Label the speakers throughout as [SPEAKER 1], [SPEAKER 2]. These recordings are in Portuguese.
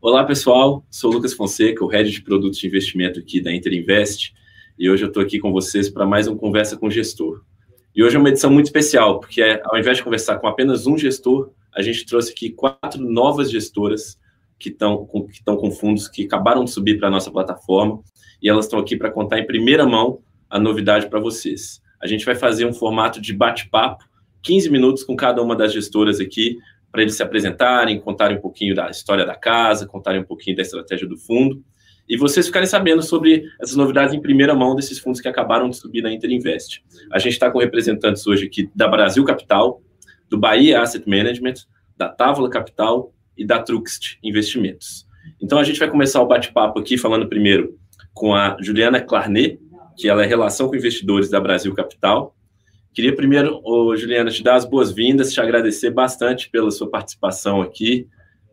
[SPEAKER 1] Olá, pessoal. Sou o Lucas Fonseca, o head de produtos de investimento aqui da Interinvest, e hoje eu estou aqui com vocês para mais um Conversa com Gestor. E hoje é uma edição muito especial, porque ao invés de conversar com apenas um gestor, a gente trouxe aqui quatro novas gestoras que estão com, que com fundos que acabaram de subir para a nossa plataforma, e elas estão aqui para contar em primeira mão a novidade para vocês. A gente vai fazer um formato de bate-papo, 15 minutos com cada uma das gestoras aqui, para eles se apresentarem, contarem um pouquinho da história da casa, contarem um pouquinho da estratégia do fundo, e vocês ficarem sabendo sobre essas novidades em primeira mão desses fundos que acabaram de subir na Interinvest. A gente está com representantes hoje aqui da Brasil Capital, do Bahia Asset Management, da Távola Capital e da Truxt Investimentos. Então a gente vai começar o bate-papo aqui falando primeiro com a Juliana Clarnet, que ela é relação com investidores da Brasil Capital. Queria primeiro, Juliana, te dar as boas-vindas, te agradecer bastante pela sua participação aqui.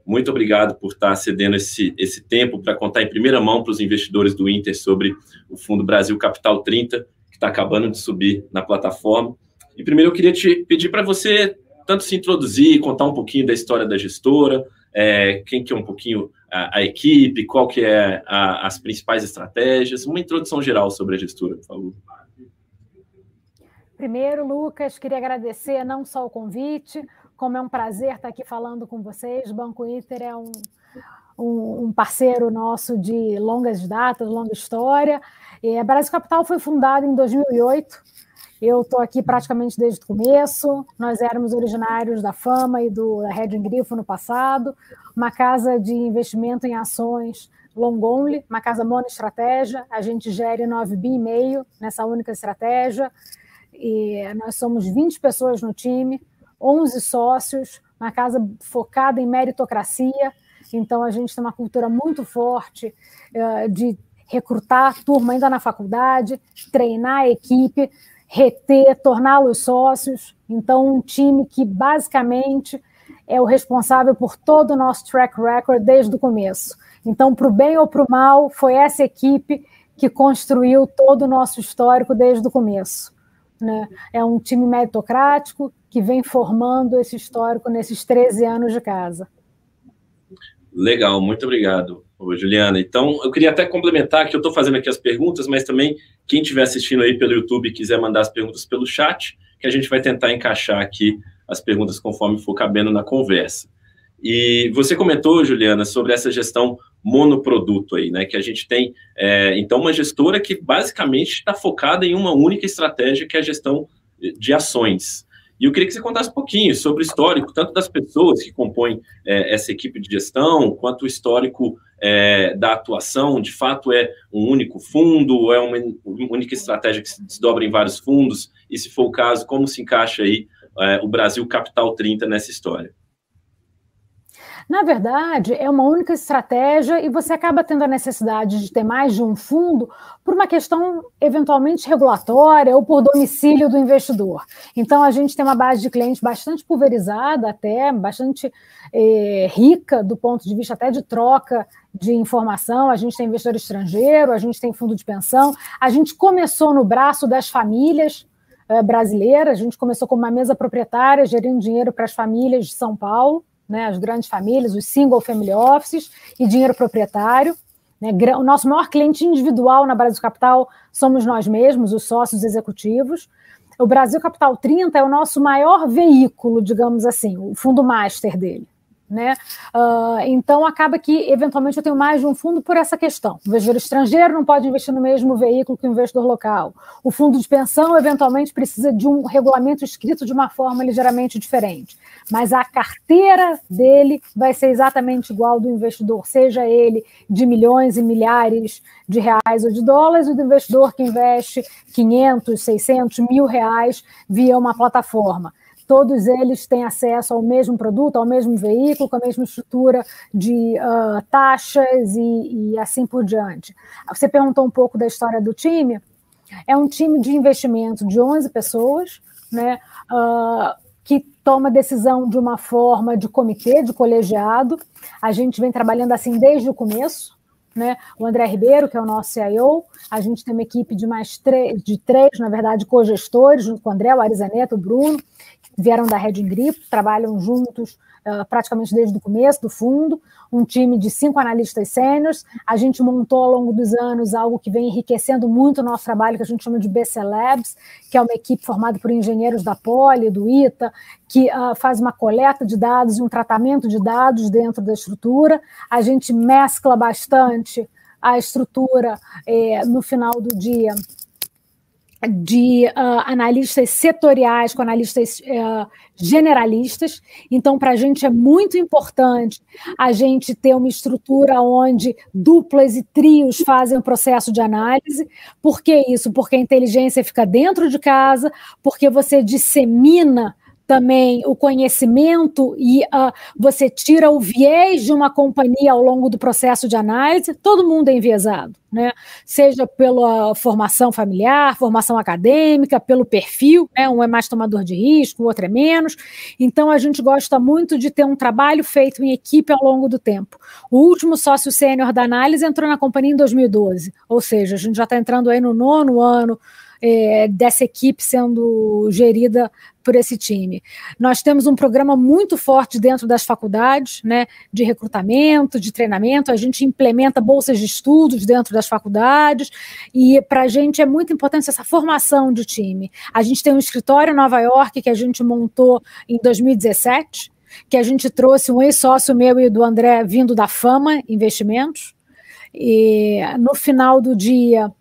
[SPEAKER 1] Muito obrigado por estar cedendo esse, esse tempo para contar em primeira mão para os investidores do Inter sobre o Fundo Brasil Capital 30, que está acabando de subir na plataforma. E primeiro eu queria te pedir para você tanto se introduzir, contar um pouquinho da história da gestora, é, quem que é um pouquinho a, a equipe, qual que é a, as principais estratégias, uma introdução geral sobre a gestora, por favor.
[SPEAKER 2] Primeiro, Lucas, queria agradecer não só o convite, como é um prazer estar aqui falando com vocês. Banco Inter é um, um, parceiro nosso de longas datas, longa história. A Brasil Capital foi fundada em 2008 eu estou aqui praticamente desde o começo. Nós éramos originários da Fama e do, da Red Grifo no passado, uma casa de investimento em ações long only, uma casa monoestratégia. A gente gere 9 bi e meio nessa única estratégia. E nós somos 20 pessoas no time, 11 sócios, uma casa focada em meritocracia. Então, a gente tem uma cultura muito forte uh, de recrutar turma ainda na faculdade, treinar a equipe, reter, torná-los sócios. Então, um time que basicamente é o responsável por todo o nosso track record desde o começo. Então, para o bem ou para o mal, foi essa equipe que construiu todo o nosso histórico desde o começo. Né? É um time meritocrático que vem formando esse histórico nesses 13 anos de casa.
[SPEAKER 1] Legal, muito obrigado, Juliana. Então, eu queria até complementar que eu estou fazendo aqui as perguntas, mas também quem estiver assistindo aí pelo YouTube e quiser mandar as perguntas pelo chat, que a gente vai tentar encaixar aqui as perguntas conforme for cabendo na conversa. E você comentou, Juliana, sobre essa gestão monoproduto aí, né? Que a gente tem, é, então, uma gestora que basicamente está focada em uma única estratégia, que é a gestão de ações. E eu queria que você contasse um pouquinho sobre o histórico, tanto das pessoas que compõem é, essa equipe de gestão, quanto o histórico é, da atuação. De fato, é um único fundo, é uma única estratégia que se desdobra em vários fundos? E, se for o caso, como se encaixa aí é, o Brasil Capital 30 nessa história?
[SPEAKER 2] Na verdade, é uma única estratégia e você acaba tendo a necessidade de ter mais de um fundo por uma questão eventualmente regulatória ou por domicílio do investidor. Então, a gente tem uma base de clientes bastante pulverizada, até bastante eh, rica do ponto de vista até de troca de informação. A gente tem investidor estrangeiro, a gente tem fundo de pensão. A gente começou no braço das famílias eh, brasileiras, a gente começou com uma mesa proprietária gerindo dinheiro para as famílias de São Paulo né, as grandes famílias, os single family offices e dinheiro proprietário. Né, o nosso maior cliente individual na Brasil Capital somos nós mesmos, os sócios executivos. O Brasil Capital 30 é o nosso maior veículo, digamos assim, o fundo master dele. Né? Uh, então, acaba que, eventualmente, eu tenho mais de um fundo por essa questão. O investidor estrangeiro não pode investir no mesmo veículo que o investidor local. O fundo de pensão, eventualmente, precisa de um regulamento escrito de uma forma ligeiramente diferente. Mas a carteira dele vai ser exatamente igual do investidor, seja ele de milhões e milhares de reais ou de dólares, ou do investidor que investe 500, 600, mil reais via uma plataforma todos eles têm acesso ao mesmo produto, ao mesmo veículo, com a mesma estrutura de uh, taxas e, e, assim por diante. Você perguntou um pouco da história do time. É um time de investimento de 11 pessoas, né, uh, que toma decisão de uma forma de comitê, de colegiado. A gente vem trabalhando assim desde o começo. Né? O André Ribeiro, que é o nosso CIO, a gente tem uma equipe de mais três, de três, na verdade, cogestores, junto com o André, o Arizaneto, o Bruno, vieram da Red Grip, trabalham juntos uh, praticamente desde o começo do fundo, um time de cinco analistas sêniores. A gente montou ao longo dos anos algo que vem enriquecendo muito o nosso trabalho, que a gente chama de BC Labs, que é uma equipe formada por engenheiros da Poli, do ITA, que uh, faz uma coleta de dados e um tratamento de dados dentro da estrutura. A gente mescla bastante a estrutura eh, no final do dia de uh, analistas setoriais com analistas uh, generalistas. Então, para a gente é muito importante a gente ter uma estrutura onde duplas e trios fazem o processo de análise. Por que isso? Porque a inteligência fica dentro de casa, porque você dissemina também o conhecimento e uh, você tira o viés de uma companhia ao longo do processo de análise, todo mundo é enviesado, né? Seja pela formação familiar, formação acadêmica, pelo perfil, né? Um é mais tomador de risco, o outro é menos. Então a gente gosta muito de ter um trabalho feito em equipe ao longo do tempo. O último sócio sênior da análise entrou na companhia em 2012, ou seja, a gente já está entrando aí no nono ano é, dessa equipe sendo gerida por esse time. Nós temos um programa muito forte dentro das faculdades, né, de recrutamento, de treinamento. A gente implementa bolsas de estudos dentro das faculdades e para a gente é muito importante essa formação de time. A gente tem um escritório em Nova York que a gente montou em 2017, que a gente trouxe um ex-sócio meu e do André vindo da Fama Investimentos. E no final do dia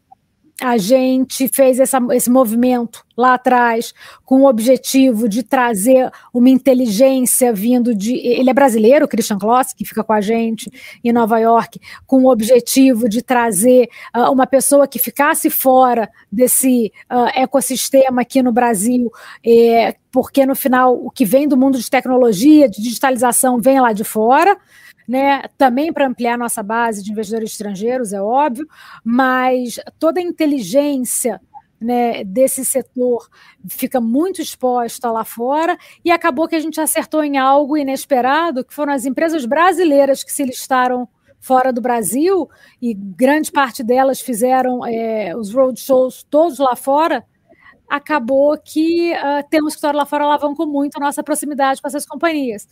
[SPEAKER 2] a gente fez essa, esse movimento lá atrás com o objetivo de trazer uma inteligência vindo de. Ele é brasileiro, Christian Kloss, que fica com a gente em Nova York, com o objetivo de trazer uh, uma pessoa que ficasse fora desse uh, ecossistema aqui no Brasil, eh, porque no final o que vem do mundo de tecnologia, de digitalização, vem lá de fora né? Também para ampliar nossa base de investidores estrangeiros, é óbvio, mas toda a inteligência né, desse setor fica muito exposta lá fora e acabou que a gente acertou em algo inesperado, que foram as empresas brasileiras que se listaram fora do Brasil e grande parte delas fizeram é, os roadshows todos lá fora acabou que uh, ter um escritório lá fora alavancou muito a nossa proximidade com essas companhias.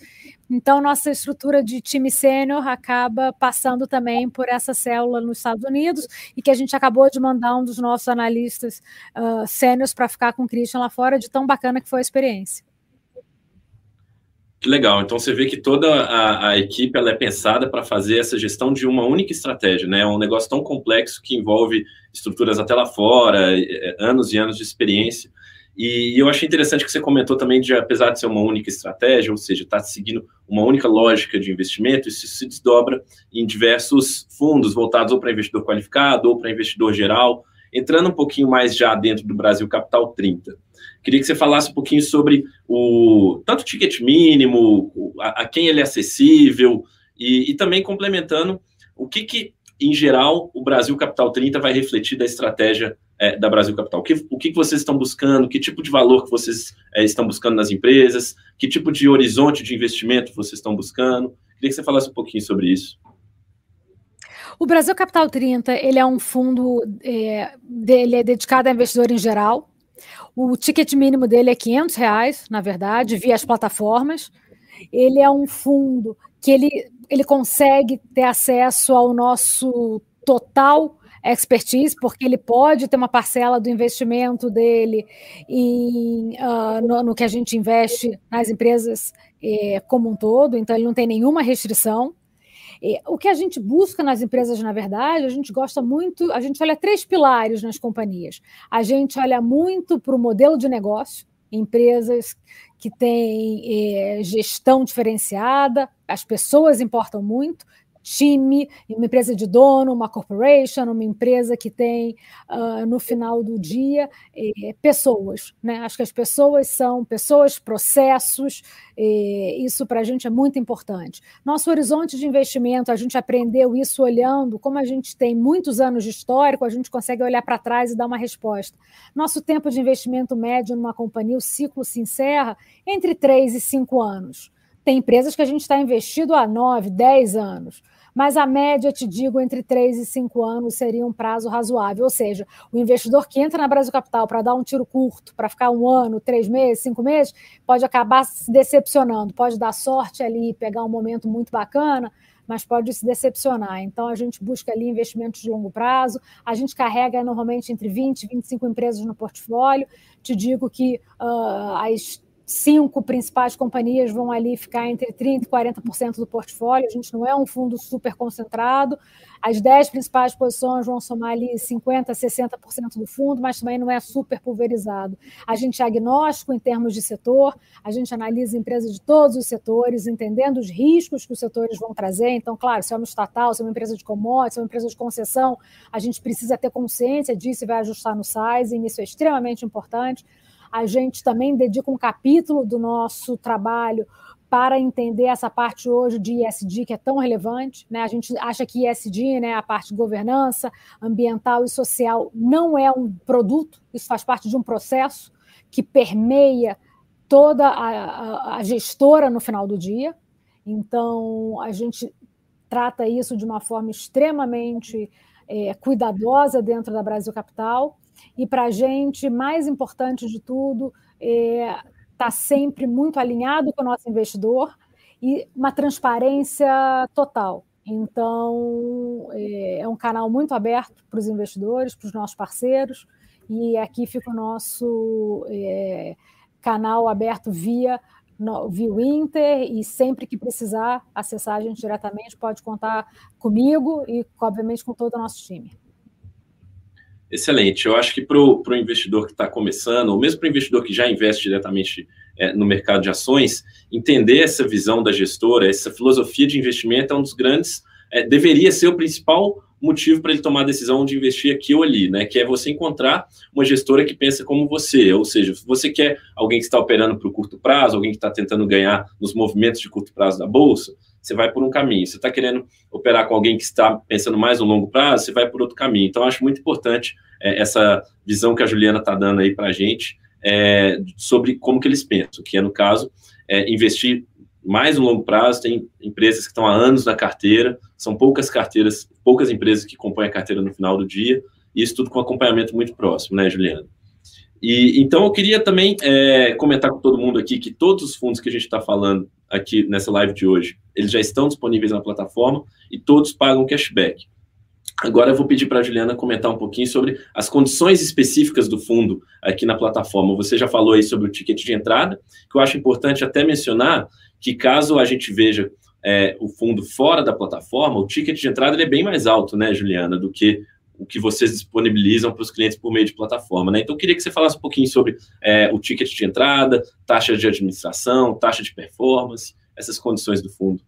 [SPEAKER 2] Então, nossa estrutura de time sênior acaba passando também por essa célula nos Estados Unidos e que a gente acabou de mandar um dos nossos analistas uh, sêniores para ficar com o Christian lá fora, de tão bacana que foi a experiência.
[SPEAKER 1] Que legal. Então você vê que toda a, a equipe ela é pensada para fazer essa gestão de uma única estratégia, né? É um negócio tão complexo que envolve estruturas até lá fora, anos e anos de experiência. E, eu achei interessante que você comentou também de, apesar de ser uma única estratégia, ou seja, está seguindo uma única lógica de investimento, isso se desdobra em diversos fundos voltados ou para investidor qualificado ou para investidor geral, entrando um pouquinho mais já dentro do Brasil Capital 30. Queria que você falasse um pouquino sobre o tanto o ticket mínimo, a, a quem ele é acessível, e, e, também complementando o que, que, em geral, o Brasil Capital 30 vai refletir da estratégia é, da Brasil Capital. O, que, o que vocês estão buscando, que tipo de valor que vocês é, estão buscando nas empresas, que tipo de horizonte de investimento vocês estão buscando. Queria que você falasse um pouquinho sobre isso.
[SPEAKER 2] O Brasil Capital 30 ele é um fundo é, dele é dedicado a investidor em geral. O ticket mínimo dele é 500 reais, na verdade, via as plataformas. Ele é um fundo que ele, ele consegue ter acesso ao nosso total expertise, porque ele pode ter uma parcela do investimento dele em, uh, no, no, que a gente investe nas empresas eh, como um todo, então ele não tem nenhuma restrição. O que a gente busca nas empresas, na verdade, a gente gosta muito, a gente olha três pilares nas companhias. A gente olha muito para o modelo de negócio, empresas que têm é, gestão diferenciada, as pessoas importam muito, time, uma empresa de dono, uma corporation, uma empresa que tem, uh, no final do dia, eh, pessoas. Né? Acho que as pessoas são pessoas, processos, eh, isso para a gente é muito importante. Nosso horizonte de investimento, a gente aprendeu isso olhando, como a gente tem muitos anos de histórico, a gente consegue olhar para trás e dar uma resposta. Nosso tempo de investimento médio numa companhia, o ciclo se encerra entre três e cinco anos Tem empresas que a gente está investido há 9, 10 anos mas a média, te digo, entre 3 e 5 anos seria um prazo razoável. Ou seja, o investidor que entra na Brasil Capital para dar um tiro curto, para ficar um ano, três meses, cinco meses, pode acabar se decepcionando, pode dar sorte ali, pegar um momento muito bacana, mas pode se decepcionar. Então, a gente busca ali investimentos de longo prazo, a gente carrega normalmente entre 20 e 25 empresas no portfólio. Te digo que uh, as cinco principais companhias vão ali ficar entre 30% e 40% do portfólio. A gente não é um fundo super concentrado. As dez principais posições vão somar ali 50%, 60% do fundo, mas também não é super pulverizado. A gente é agnóstico em termos de setor, a gente analisa empresas de todos os setores, entendendo os riscos que os setores vão trazer. Então, claro, se é uma estatal, se é uma empresa de commodities, se é uma empresa de concessão, a gente precisa ter consciência disso e vai ajustar no sizing, isso é extremamente importante. A gente também dedica um capítulo do nosso trabalho para entender essa parte hoje de ESG que é tão relevante. Né? A gente acha que ESG, né, a parte de governança ambiental e social, não é um produto, isso faz parte de um processo que permeia toda a, a, a gestora no final do dia. Então, a gente trata isso de uma forma extremamente é, cuidadosa dentro da Brasil Capital e para a gente, mais importante de tudo, é estar tá sempre muito alinhado com o nosso investidor e uma transparência total. Então, é, é um canal muito aberto para os investidores, para os nossos parceiros, e aqui fica o nosso é, canal aberto via no, via o Inter, e sempre que precisar acessar a gente diretamente, pode contar comigo e, obviamente, com todo o nosso time
[SPEAKER 1] excelente. Eu acho que para o investidor que está começando, ou mesmo para o investidor que já investe diretamente é, no mercado de ações, entender essa visão da gestora, essa filosofia de investimento é um dos grandes, é, deveria ser o principal motivo para ele tomar a decisão de investir aqui ou ali, né? Que é você encontrar uma gestora que pensa como você, ou seja, se você quer alguém que está operando para o curto prazo, alguém que está tentando ganhar nos movimentos de curto prazo da bolsa, você vai por um caminho. Você está querendo operar com alguém que está pensando mais no longo prazo, você vai por outro caminho. Então, acho muito importante é, essa visão que a Juliana está dando aí para a gente é, sobre como que eles pensam, que é, no caso, é, investir mais no longo prazo. Tem empresas que estão há anos na carteira, são poucas carteiras, poucas empresas que compõem a carteira no final do dia, e isso tudo com acompanhamento muito próximo, né, Juliana? E, então, eu queria também é, comentar com todo mundo aqui que todos os fundos que a gente está falando aqui nessa live de hoje, eles já estão disponíveis na plataforma e todos pagam cashback. Agora eu vou pedir para a Juliana comentar um pouquinho sobre as condições específicas do fundo aqui na plataforma. Você já falou aí sobre o ticket de entrada, que eu acho importante até mencionar que caso a gente veja é, o fundo fora da plataforma, o ticket de entrada é bem mais alto, né, Juliana, do que o que vocês disponibilizam para os clientes por meio de plataforma. Né? Então, eu queria que você falasse um pouquinho sobre é, o ticket de entrada, taxa de administração, taxa de performance, essas condições do fundo.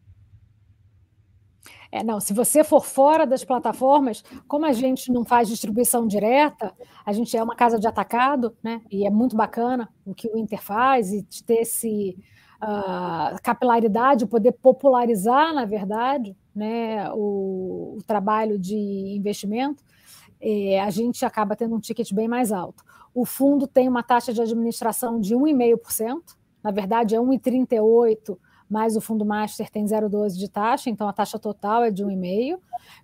[SPEAKER 2] É, não, se você for fora das plataformas, como a gente não faz distribuição direta, a gente é uma casa de atacado, né? E é muito bacana o que o Inter faz e ter esse uh, capilaridade, poder popularizar, na verdade, né, o, o trabalho de investimento é, a gente acaba tendo um ticket bem mais alto. O fundo tem uma taxa de administração de 1,5%, na verdade é 1,38%, mas o fundo master tem 0,12% de taxa, então a taxa total é de 1,5%,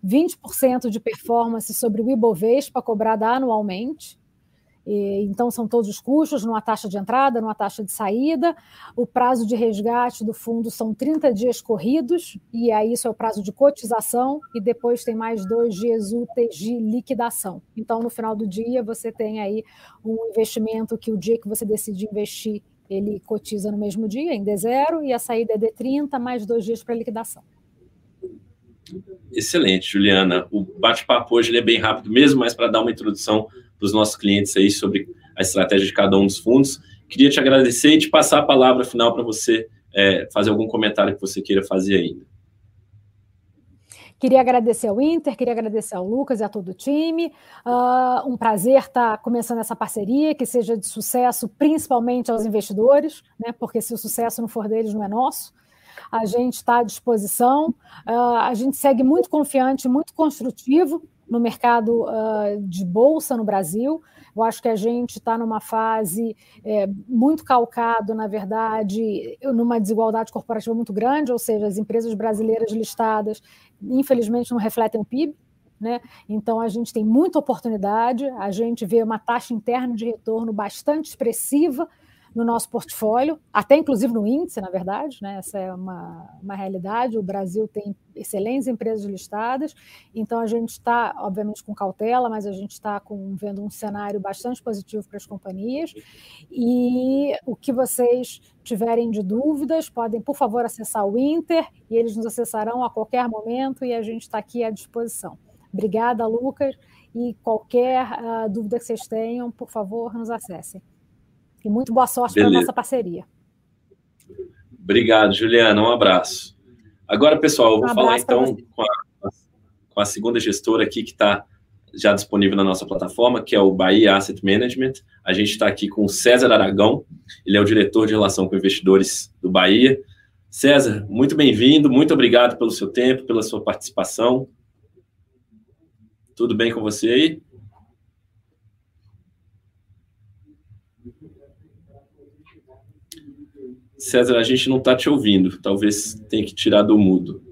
[SPEAKER 2] 20% de performance sobre o Ibovespa cobrada anualmente, então, são todos os custos, numa taxa de entrada, numa taxa de saída. O prazo de resgate do fundo são 30 dias corridos, e aí isso é o prazo de cotização, e depois tem mais dois dias úteis de liquidação. Então, no final do dia, você tem aí um investimento que o dia que você decide investir, ele cotiza no mesmo dia, em D0, e a saída é D30, mais dois dias para liquidação.
[SPEAKER 1] Excelente, Juliana. O bate-papo hoje é bem rápido mesmo, mas para dar uma introdução para os nossos clientes aí sobre a estratégia de cada um dos fundos. Queria te agradecer e te passar a palavra final para você é, fazer algum comentário que você queira fazer ainda.
[SPEAKER 2] Queria agradecer ao Inter, queria agradecer ao Lucas e a todo o time. Uh, um prazer estar começando essa parceria, que seja de sucesso, principalmente aos investidores, né? porque se o sucesso não for deles, não é nosso. A gente está à disposição, uh, a gente segue muito confiante, muito construtivo no mercado uh, de bolsa no Brasil. Eu acho que a gente está numa fase é, muito calcado, na verdade, numa desigualdade corporativa muito grande, ou seja, as empresas brasileiras listadas, infelizmente, não refletem o PIB. Né? Então, a gente tem muita oportunidade, a gente vê uma taxa interna de retorno bastante expressiva no nosso portfólio, até inclusive no índice, na verdade, né? essa é uma, uma realidade. O Brasil tem excelentes empresas listadas, então a gente está, obviamente, com cautela, mas a gente está vendo um cenário bastante positivo para as companhias. E o que vocês tiverem de dúvidas, podem, por favor, acessar o Inter e eles nos acessarão a qualquer momento e a gente está aqui à disposição. Obrigada, Lucas, e qualquer uh, dúvida que vocês tenham, por favor, nos acessem. E muito boa sorte para a nossa parceria.
[SPEAKER 1] Obrigado, Juliana. Um abraço. Agora, pessoal, eu vou um falar então com a, com a, segunda gestora aqui que está já disponível na nossa plataforma, que é o Bahia Asset Management. A gente está aqui com o César Aragão, ele é o diretor de relação com investidores do Bahia. César, muito bem-vindo, muito obrigado pelo seu tempo, pela sua participação. Tudo bem com você aí? César, a gente não está te ouvindo. Talvez tenha que tirar do mudo.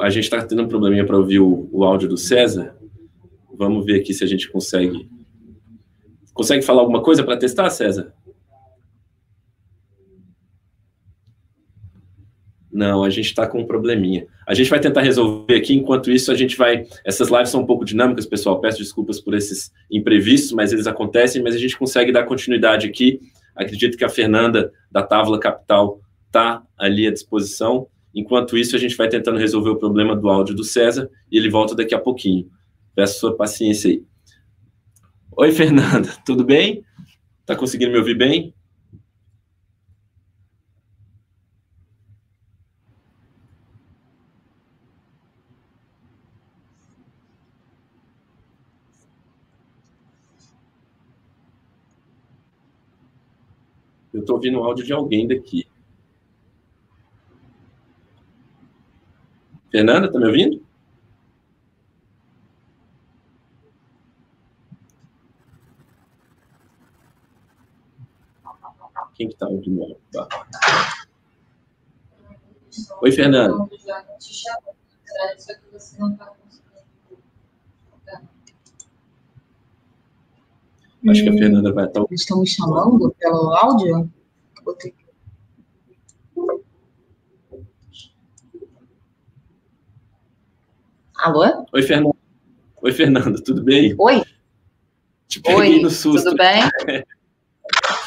[SPEAKER 1] A gente está tendo um probleminha para ouvir o, o áudio do César. Vamos ver aqui se a gente consegue Consegue falar alguma coisa para testar, César? Não, a gente está com um probleminha. A gente vai tentar resolver aqui, enquanto isso a gente vai. Essas lives são um pouco dinâmicas, pessoal. Peço desculpas por esses imprevistos, mas eles acontecem, mas a gente consegue dar continuidade aqui. Acredito que a Fernanda, da Távola Capital, está ali à disposição. Enquanto isso, a gente vai tentando resolver o problema do áudio do César e ele volta daqui a pouquinho. Peço sua paciência aí. Oi, Fernanda, tudo bem? Tá conseguindo me ouvir bem? Eu estou ouvindo o áudio de alguém daqui. Fernanda, tá me ouvindo? Quem que está ouvindo? Tá. Oi, Fernando. Acho que a Fernanda vai estar.
[SPEAKER 3] Tá Estão me chamando pelo áudio? Alô?
[SPEAKER 1] Oi, Fernanda. Oi, Fernanda, tudo bem?
[SPEAKER 3] Oi.
[SPEAKER 1] Te peguei Oi, no susto.
[SPEAKER 3] Tudo bem?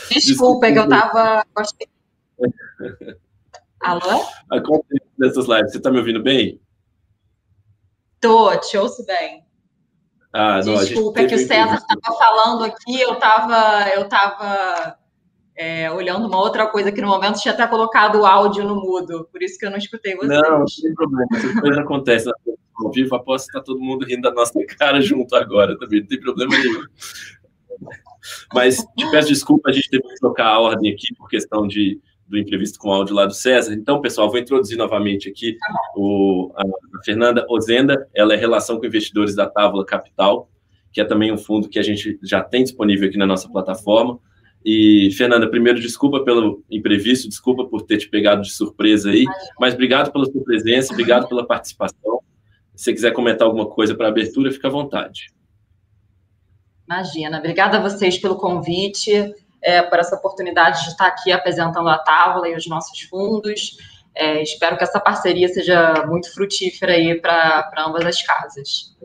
[SPEAKER 3] Desculpa, é que eu tava. Alô?
[SPEAKER 1] Acontece dessas lives. Você tá me ouvindo bem?
[SPEAKER 3] Tô, te ouço bem. Ah, não, Desculpa, é que o César estava falando aqui, eu estava eu tava, é, olhando uma outra coisa que no momento tinha até colocado o áudio no mudo, por isso que eu não escutei você.
[SPEAKER 1] Não, não tem problema, essas coisas acontecem ao vivo, aposto que está todo mundo rindo da nossa cara junto agora também, não tem problema nenhum. Mas te peço desculpa, a gente teve que trocar a ordem aqui por questão de, do imprevisto com o áudio lá do César. Então, pessoal, vou introduzir novamente aqui o, a, Fernanda Ozenda, ela é relação com investidores da Távola Capital, que é também um fundo que a gente já tem disponível aqui na nossa plataforma. E, Fernanda, primeiro, desculpa pelo imprevisto, desculpa por ter te pegado de surpresa aí, mas obrigado pela sua presença, obrigado pela participação. Se você quiser comentar alguma coisa para a abertura, fica à vontade.
[SPEAKER 3] Imagina. Obrigada a vocês pelo convite, é, por essa oportunidade de estar aqui apresentando a Távola e os nossos fundos. É, espero que essa parceria seja muito frutífera aí para ambas as casas.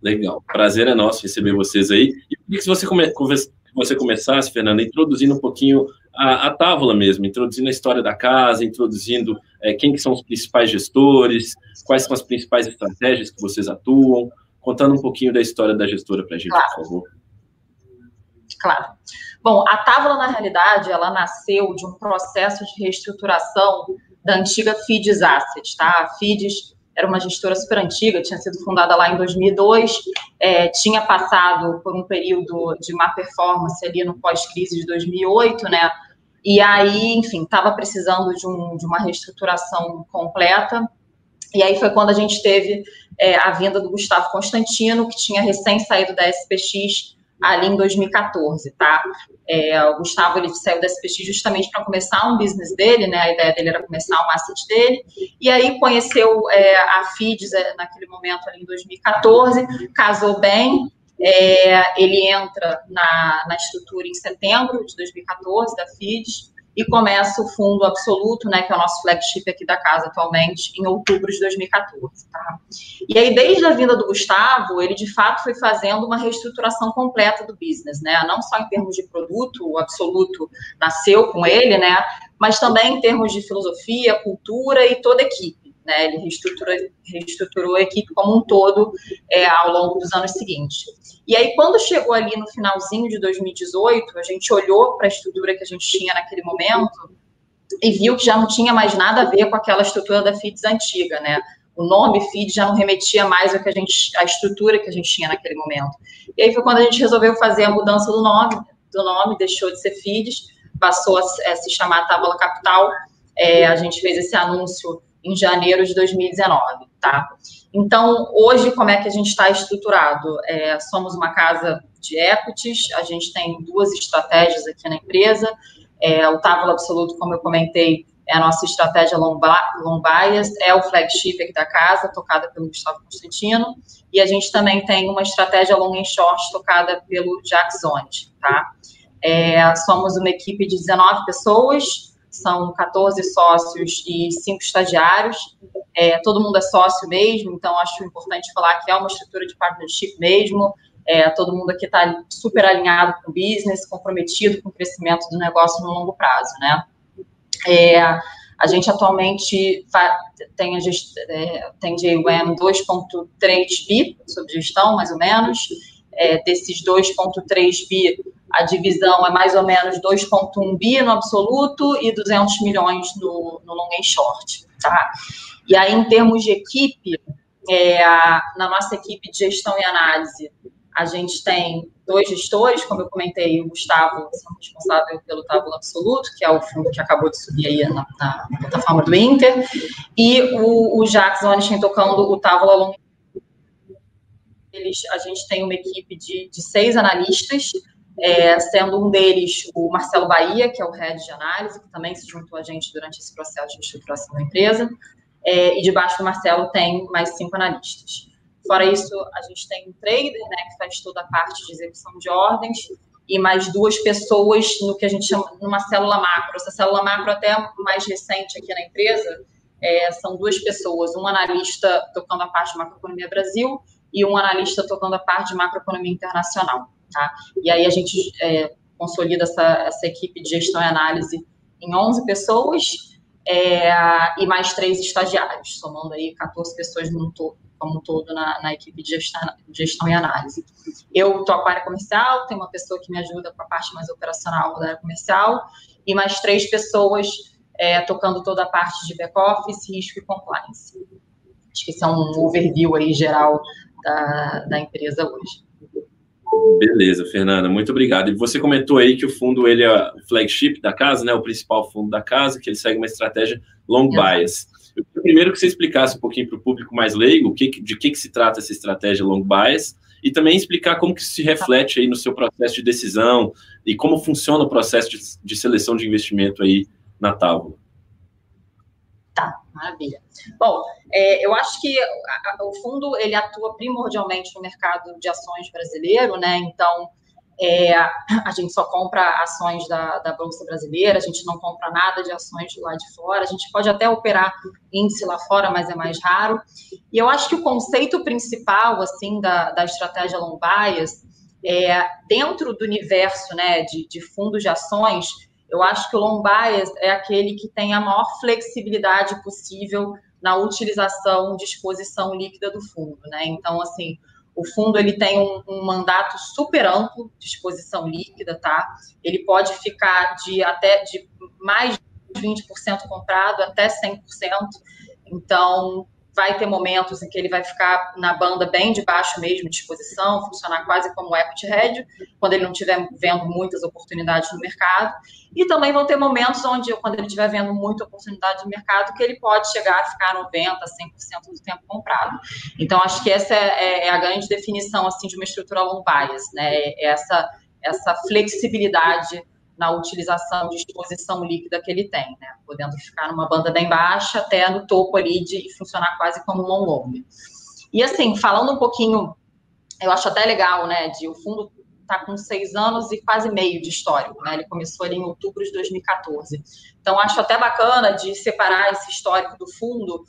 [SPEAKER 1] Legal. Prazer é nosso receber vocês aí. E queria que você, come, você começasse, Fernanda, introduzindo um pouquinho a, a Távola mesmo, introduzindo a história da casa, introduzindo é, quem que são os principais gestores, quais são as principais estratégias que vocês atuam, contando um pouquinho da história da gestora para a gente, claro. por favor.
[SPEAKER 3] Claro. Bom, a Távola, na realidade, ela nasceu de um processo de reestruturação da antiga FIDES Asset, tá? A FIDES era uma gestora super antiga, tinha sido fundada lá em 2002, é, tinha passado por um período de má performance ali no pós-crise de 2008, né? E aí, enfim, estava precisando de, um, de uma reestruturação completa. E aí foi quando a gente teve é, a vinda do Gustavo Constantino, que tinha recém saído da SPX ali em 2014, tá? É, o Gustavo ele saiu da SPX justamente para começar um business dele, né? A ideia dele era começar um asset dele, e aí conheceu é, a FIDS é, naquele momento ali em 2014, casou bem, é, ele entra na, na estrutura em setembro de 2014 da FIDS, e começa o fundo absoluto, né, que é o nosso flagship aqui da casa atualmente, em outubro de 2014. Tá? E aí, desde a vinda do Gustavo, ele de fato foi fazendo uma reestruturação completa do business, né, não só em termos de produto, o absoluto nasceu com ele, né, mas também em termos de filosofia, cultura e toda a equipe. Né, ele reestruturou, reestruturou a equipe como um todo é, ao longo dos anos seguintes. E aí, quando chegou ali no finalzinho de 2018, a gente olhou para a estrutura que a gente tinha naquele momento e viu que já não tinha mais nada a ver com aquela estrutura da FIDS antiga, né? O nome FIDS já não remetia mais ao que a gente, a estrutura que a gente tinha naquele momento. E aí foi quando a gente resolveu fazer a mudança do nome, do nome deixou de ser FIDS, passou a, a se chamar Tábula Capital. É, a gente fez esse anúncio em janeiro de 2019, tá? Então, hoje, como é que a gente está estruturado? É, somos uma casa de equities, a gente tem duas estratégias aqui na empresa. É, o Távola Absoluto, como eu comentei, é a nossa estratégia long, long bias, é o flagship aqui da casa, tocada pelo Gustavo Constantino. E a gente também tem uma estratégia long and short, tocada pelo Jack Zones, tá? É, somos uma equipe de 19 pessoas, são 14 sócios e 5 estagiários. É, todo mundo é sócio mesmo, então acho importante falar que é uma estrutura de partnership mesmo. É, todo mundo aqui está super alinhado com o business, comprometido com o crescimento do negócio no longo prazo, né? É, a gente atualmente tem, a gest... é, tem JUM 2.3 bi sobre gestão, mais ou menos. É, desses 2.3 bi, a divisão é mais ou menos 2,1 bi no absoluto e 200 milhões no, no long and short, tá? E aí, em termos de equipe, é, na nossa equipe de gestão e análise, a gente tem dois gestores, como eu comentei, o Gustavo, responsável pelo Tábula Absoluto, que é o fundo que acabou de subir aí na, na plataforma do Inter, e o, o Jacques Onstein tocando o Tábula Long. Eles, a gente tem uma equipe de, de seis analistas, é, sendo um deles o Marcelo Bahia, que é o head de análise, que também se juntou a gente durante esse processo de estruturação da empresa, é, e debaixo do Marcelo tem mais cinco analistas. Fora isso, a gente tem um trader, né, que faz toda a parte de execução de ordens, e mais duas pessoas no que a gente chama numa célula macro. Essa célula macro até mais recente aqui na empresa, é, são duas pessoas, um analista tocando a parte de macroeconomia Brasil e um analista tocando a parte de macroeconomia internacional. Tá? E aí a gente é, consolida essa, essa equipe de gestão e análise em 11 pessoas é, e mais três estagiários, somando aí 14 pessoas no todo, como um todo na, na equipe de gestão, gestão, e análise. Eu toco a área comercial, tem uma pessoa que me ajuda com a parte mais operacional da área comercial e mais três pessoas é, tocando toda a parte de back-office, risco e compliance. Acho que isso é um overview aí geral da, da empresa hoje.
[SPEAKER 1] Beleza, Fernanda, muito obrigado. E você comentou aí que o fundo ele é o flagship da casa, né, o principal fundo da casa, que ele segue uma estratégia long bias. Eu queria primeiro que você explicasse um pouquinho para o público mais leigo que, de que, que se trata essa estratégia long bias e também explicar como que isso se reflete aí no seu processo de decisão e como funciona o processo de, de seleção de investimento aí na tábua.
[SPEAKER 3] Maravilha. Bom, é, eu acho que a, a, o fundo ele atua primordialmente no mercado de ações brasileiro, né? Então é, a gente só compra ações da, da Bolsa Brasileira, a gente não compra nada de ações lá de fora, a gente pode até operar índice lá fora, mas é mais raro. E eu acho que o conceito principal, assim, da, da estratégia long é, dentro do universo, né, de, de fundos de ações, eu acho que o long bias é aquele que tem a maior flexibilidade possível na utilização de exposição líquida do fundo, né? Então, assim, o fundo ele tem um, um, mandato super amplo de exposição líquida, tá? Ele pode ficar de até de mais de 20% comprado até 100%. Então, vai ter momentos em que ele vai ficar na banda bem de baixo mesmo de exposição, funcionar quase como equity hedge, quando ele não estiver vendo muitas oportunidades no mercado. E também vão ter momentos onde, quando ele estiver vendo muita oportunidade no mercado, que ele pode chegar a ficar 90%, 100% do tempo comprado. Então, acho que essa é, é, a grande definição assim, de uma estrutura long bias, né? É essa, essa flexibilidade na utilização de exposição líquida que ele tem, né? Podendo ficar numa banda bem baixa até no topo ali de funcionar quase como um long long. E assim, falando um pouquinho, eu acho até legal, né? De o fundo está com seis anos e quase meio de histórico, né? Ele começou ali em outubro de 2014. Então, acho até bacana de separar esse histórico do fundo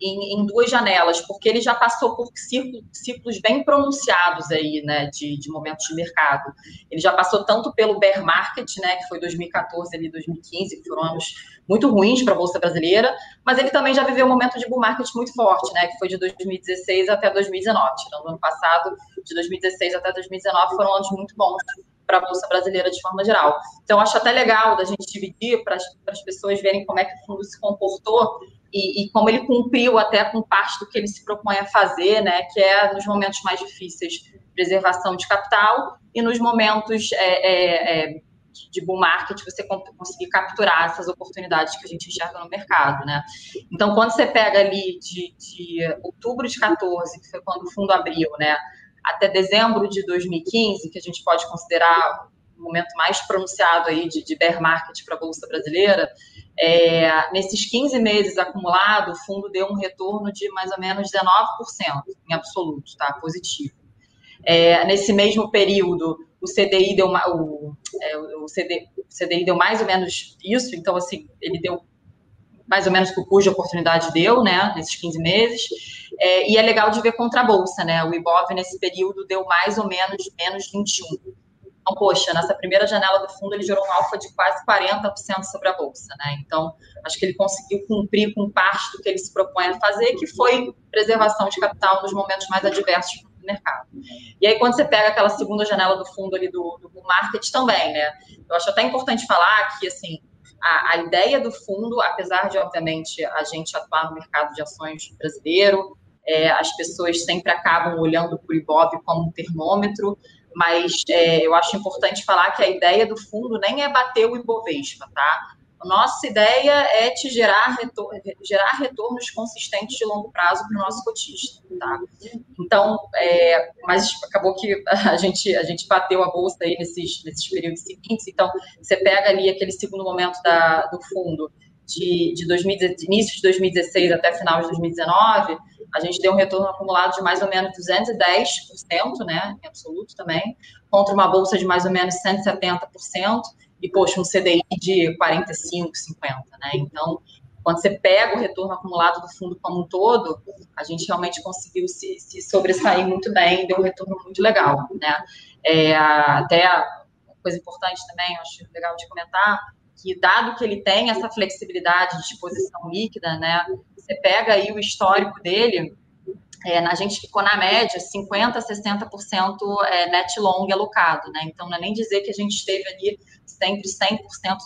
[SPEAKER 3] em, em, duas janelas, porque ele já passou por ciclos, ciclos bem pronunciados aí, né, de, de, momentos de mercado. Ele já passou tanto pelo bear market, né, que foi 2014 e 2015, que foram anos muito ruins para a bolsa brasileira, mas ele também já viveu um momento de bull market muito forte, né, que foi de 2016 até 2019. Tirando o ano passado, de 2016 até 2019 foram anos muito bons para a bolsa brasileira de forma geral. Então acho até legal da gente dividir para as pessoas verem como é que o fundo se comportou e, e, como ele cumpriu até com parte do que ele se propõe a fazer, né, que é nos momentos mais difíceis, preservação de capital, e nos momentos é, é, é, de bull market, você conseguir capturar essas oportunidades que a gente enxerga no mercado, né. Então, quando você pega ali de, de outubro de 14, que foi quando o fundo abriu, né, até dezembro de 2015, que a gente pode considerar o momento mais pronunciado aí de, de bear market para a Bolsa Brasileira, é, nesses 15 meses acumulado, o fundo deu um retorno de mais ou menos 19% em absoluto, tá? Positivo. É, nesse mesmo período, o CDI deu o, é, o, CD, o CDI deu mais ou menos isso, então assim, ele deu mais ou menos o que o custo de oportunidade deu, né, nesses 15 meses. É, e é legal de ver contra a bolsa, né? O IBOV nesse período deu mais ou menos menos 21. Então, poxa, nessa primeira janela do fundo ele gerou um alfa de quase 40% sobre a bolsa, né? Então, acho que ele conseguiu cumprir com parte do que ele se propõe a fazer, que foi preservação de capital nos momentos mais adversos do mercado. E aí, quando você pega aquela segunda janela do fundo ali do, do market também, né? Eu acho até importante falar que, assim, a, a ideia do fundo, apesar de, obviamente, a gente atuar no mercado de ações brasileiro, é, as pessoas sempre acabam olhando para o IBOV como um termômetro, mas é, eu acho importante falar que a ideia do fundo nem é bater o Ibovespa, tá? Nossa ideia é te gerar, retor gerar retornos consistentes de longo prazo para o nosso cotista, tá? Então, é, mas acabou que a gente, a gente bateu a bolsa aí nesses, nesses períodos seguintes, então você pega ali aquele segundo momento da, do fundo, de, de, 2000, de início de 2016 até final de 2019, a gente deu um retorno acumulado de mais ou menos 210%, né, em absoluto também, contra uma bolsa de mais ou menos 170%, e, poxa, um CDI de 45, 50, né, então, quando você pega o retorno acumulado do fundo como um todo, a gente realmente conseguiu se, se sobressair muito bem, deu um retorno muito legal, né, é, até uma coisa importante também, acho legal de comentar, que dado que ele tem essa flexibilidade de exposição líquida, né, você pega aí o histórico dele, é, a gente ficou na média 50%, 60% é, net long alocado, né? Então, não é nem dizer que a gente esteve ali sempre 100%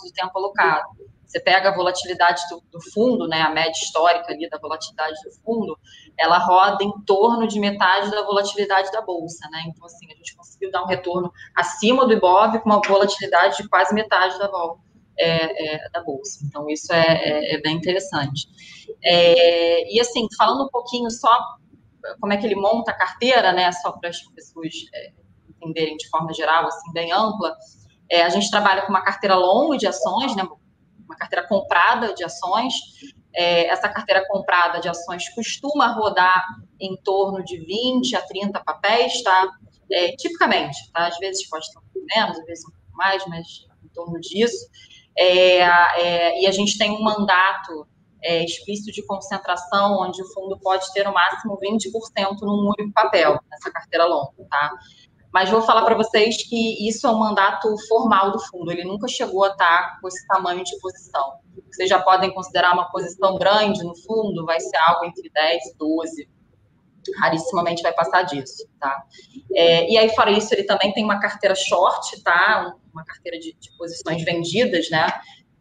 [SPEAKER 3] do tempo alocado. Você pega a volatilidade do, do, fundo, né, a média histórica ali da volatilidade do fundo, ela roda em torno de metade da volatilidade da bolsa, né? Então, assim, a gente conseguiu dar um retorno acima do IBOV com uma volatilidade de quase metade da volta é, é, da bolsa. Então, isso é, é, é bem interessante. É, e, assim, falando um pouquinho só como é que ele monta a carteira, né, só para as pessoas entenderem de forma geral, assim, bem ampla, a gente trabalha com uma carteira longa de ações, né, uma carteira comprada de ações. essa carteira comprada de ações costuma rodar em torno de 20 a 30 papéis, tá? tipicamente, tá? Às vezes pode ter um pouco menos, às vezes um pouco mais, mas em torno disso. É, é, e a gente tem um mandato é, explícito de concentração, onde o fundo pode ter no máximo 20% num único papel, nessa carteira longa, tá? Mas vou falar para vocês que isso é um mandato formal do fundo, ele nunca chegou a estar com esse tamanho de posição. Vocês já podem considerar uma posição grande no fundo, vai ser algo entre 10 e 12, rarissimamente vai passar disso, tá? É, e aí, fora isso, ele também tem uma carteira short, tá? Uma carteira de, de posições vendidas, né?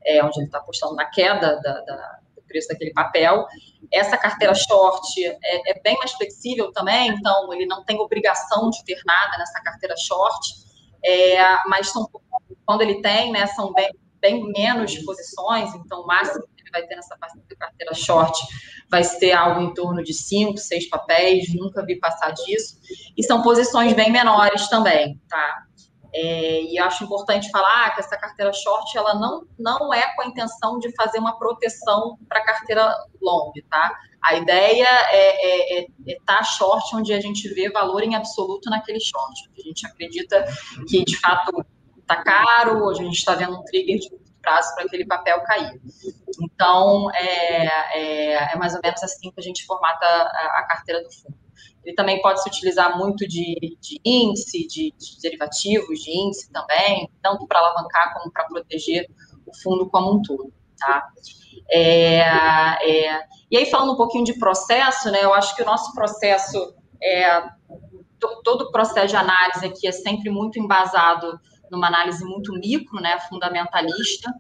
[SPEAKER 3] É, onde ele está apostando na queda da, da, preço daquele papel. Essa carteira short é, é, bem mais flexível também, então ele não tem obrigação de ter nada nessa carteira short, é, mas são, quando ele tem, né, são bem, bem menos posições, então o máximo que ele vai ter nessa carteira short vai ser algo em torno de cinco, seis papéis, nunca vi passar disso, e são posições bem menores também, tá? É, e acho importante falar que essa carteira short ela não, não é com a intenção de fazer uma proteção para a carteira long, tá? A ideia é estar é, é, é tá short onde a gente vê valor em absoluto naquele short. A gente acredita que de fato está caro, hoje a gente está vendo um trigger de curto prazo para aquele papel cair. Então é, é, é, mais ou menos assim que a gente formata a, a carteira do fundo. Ele também pode se utilizar muito de, de índice, de, de, derivativos de índice também, tanto para alavancar como para proteger o fundo como um todo, tá? É, é, e aí, falando um pouquinho de processo, né, eu acho que o nosso processo, é, todo o processo de análise aqui é sempre muito embasado numa análise muito micro, né, fundamentalista,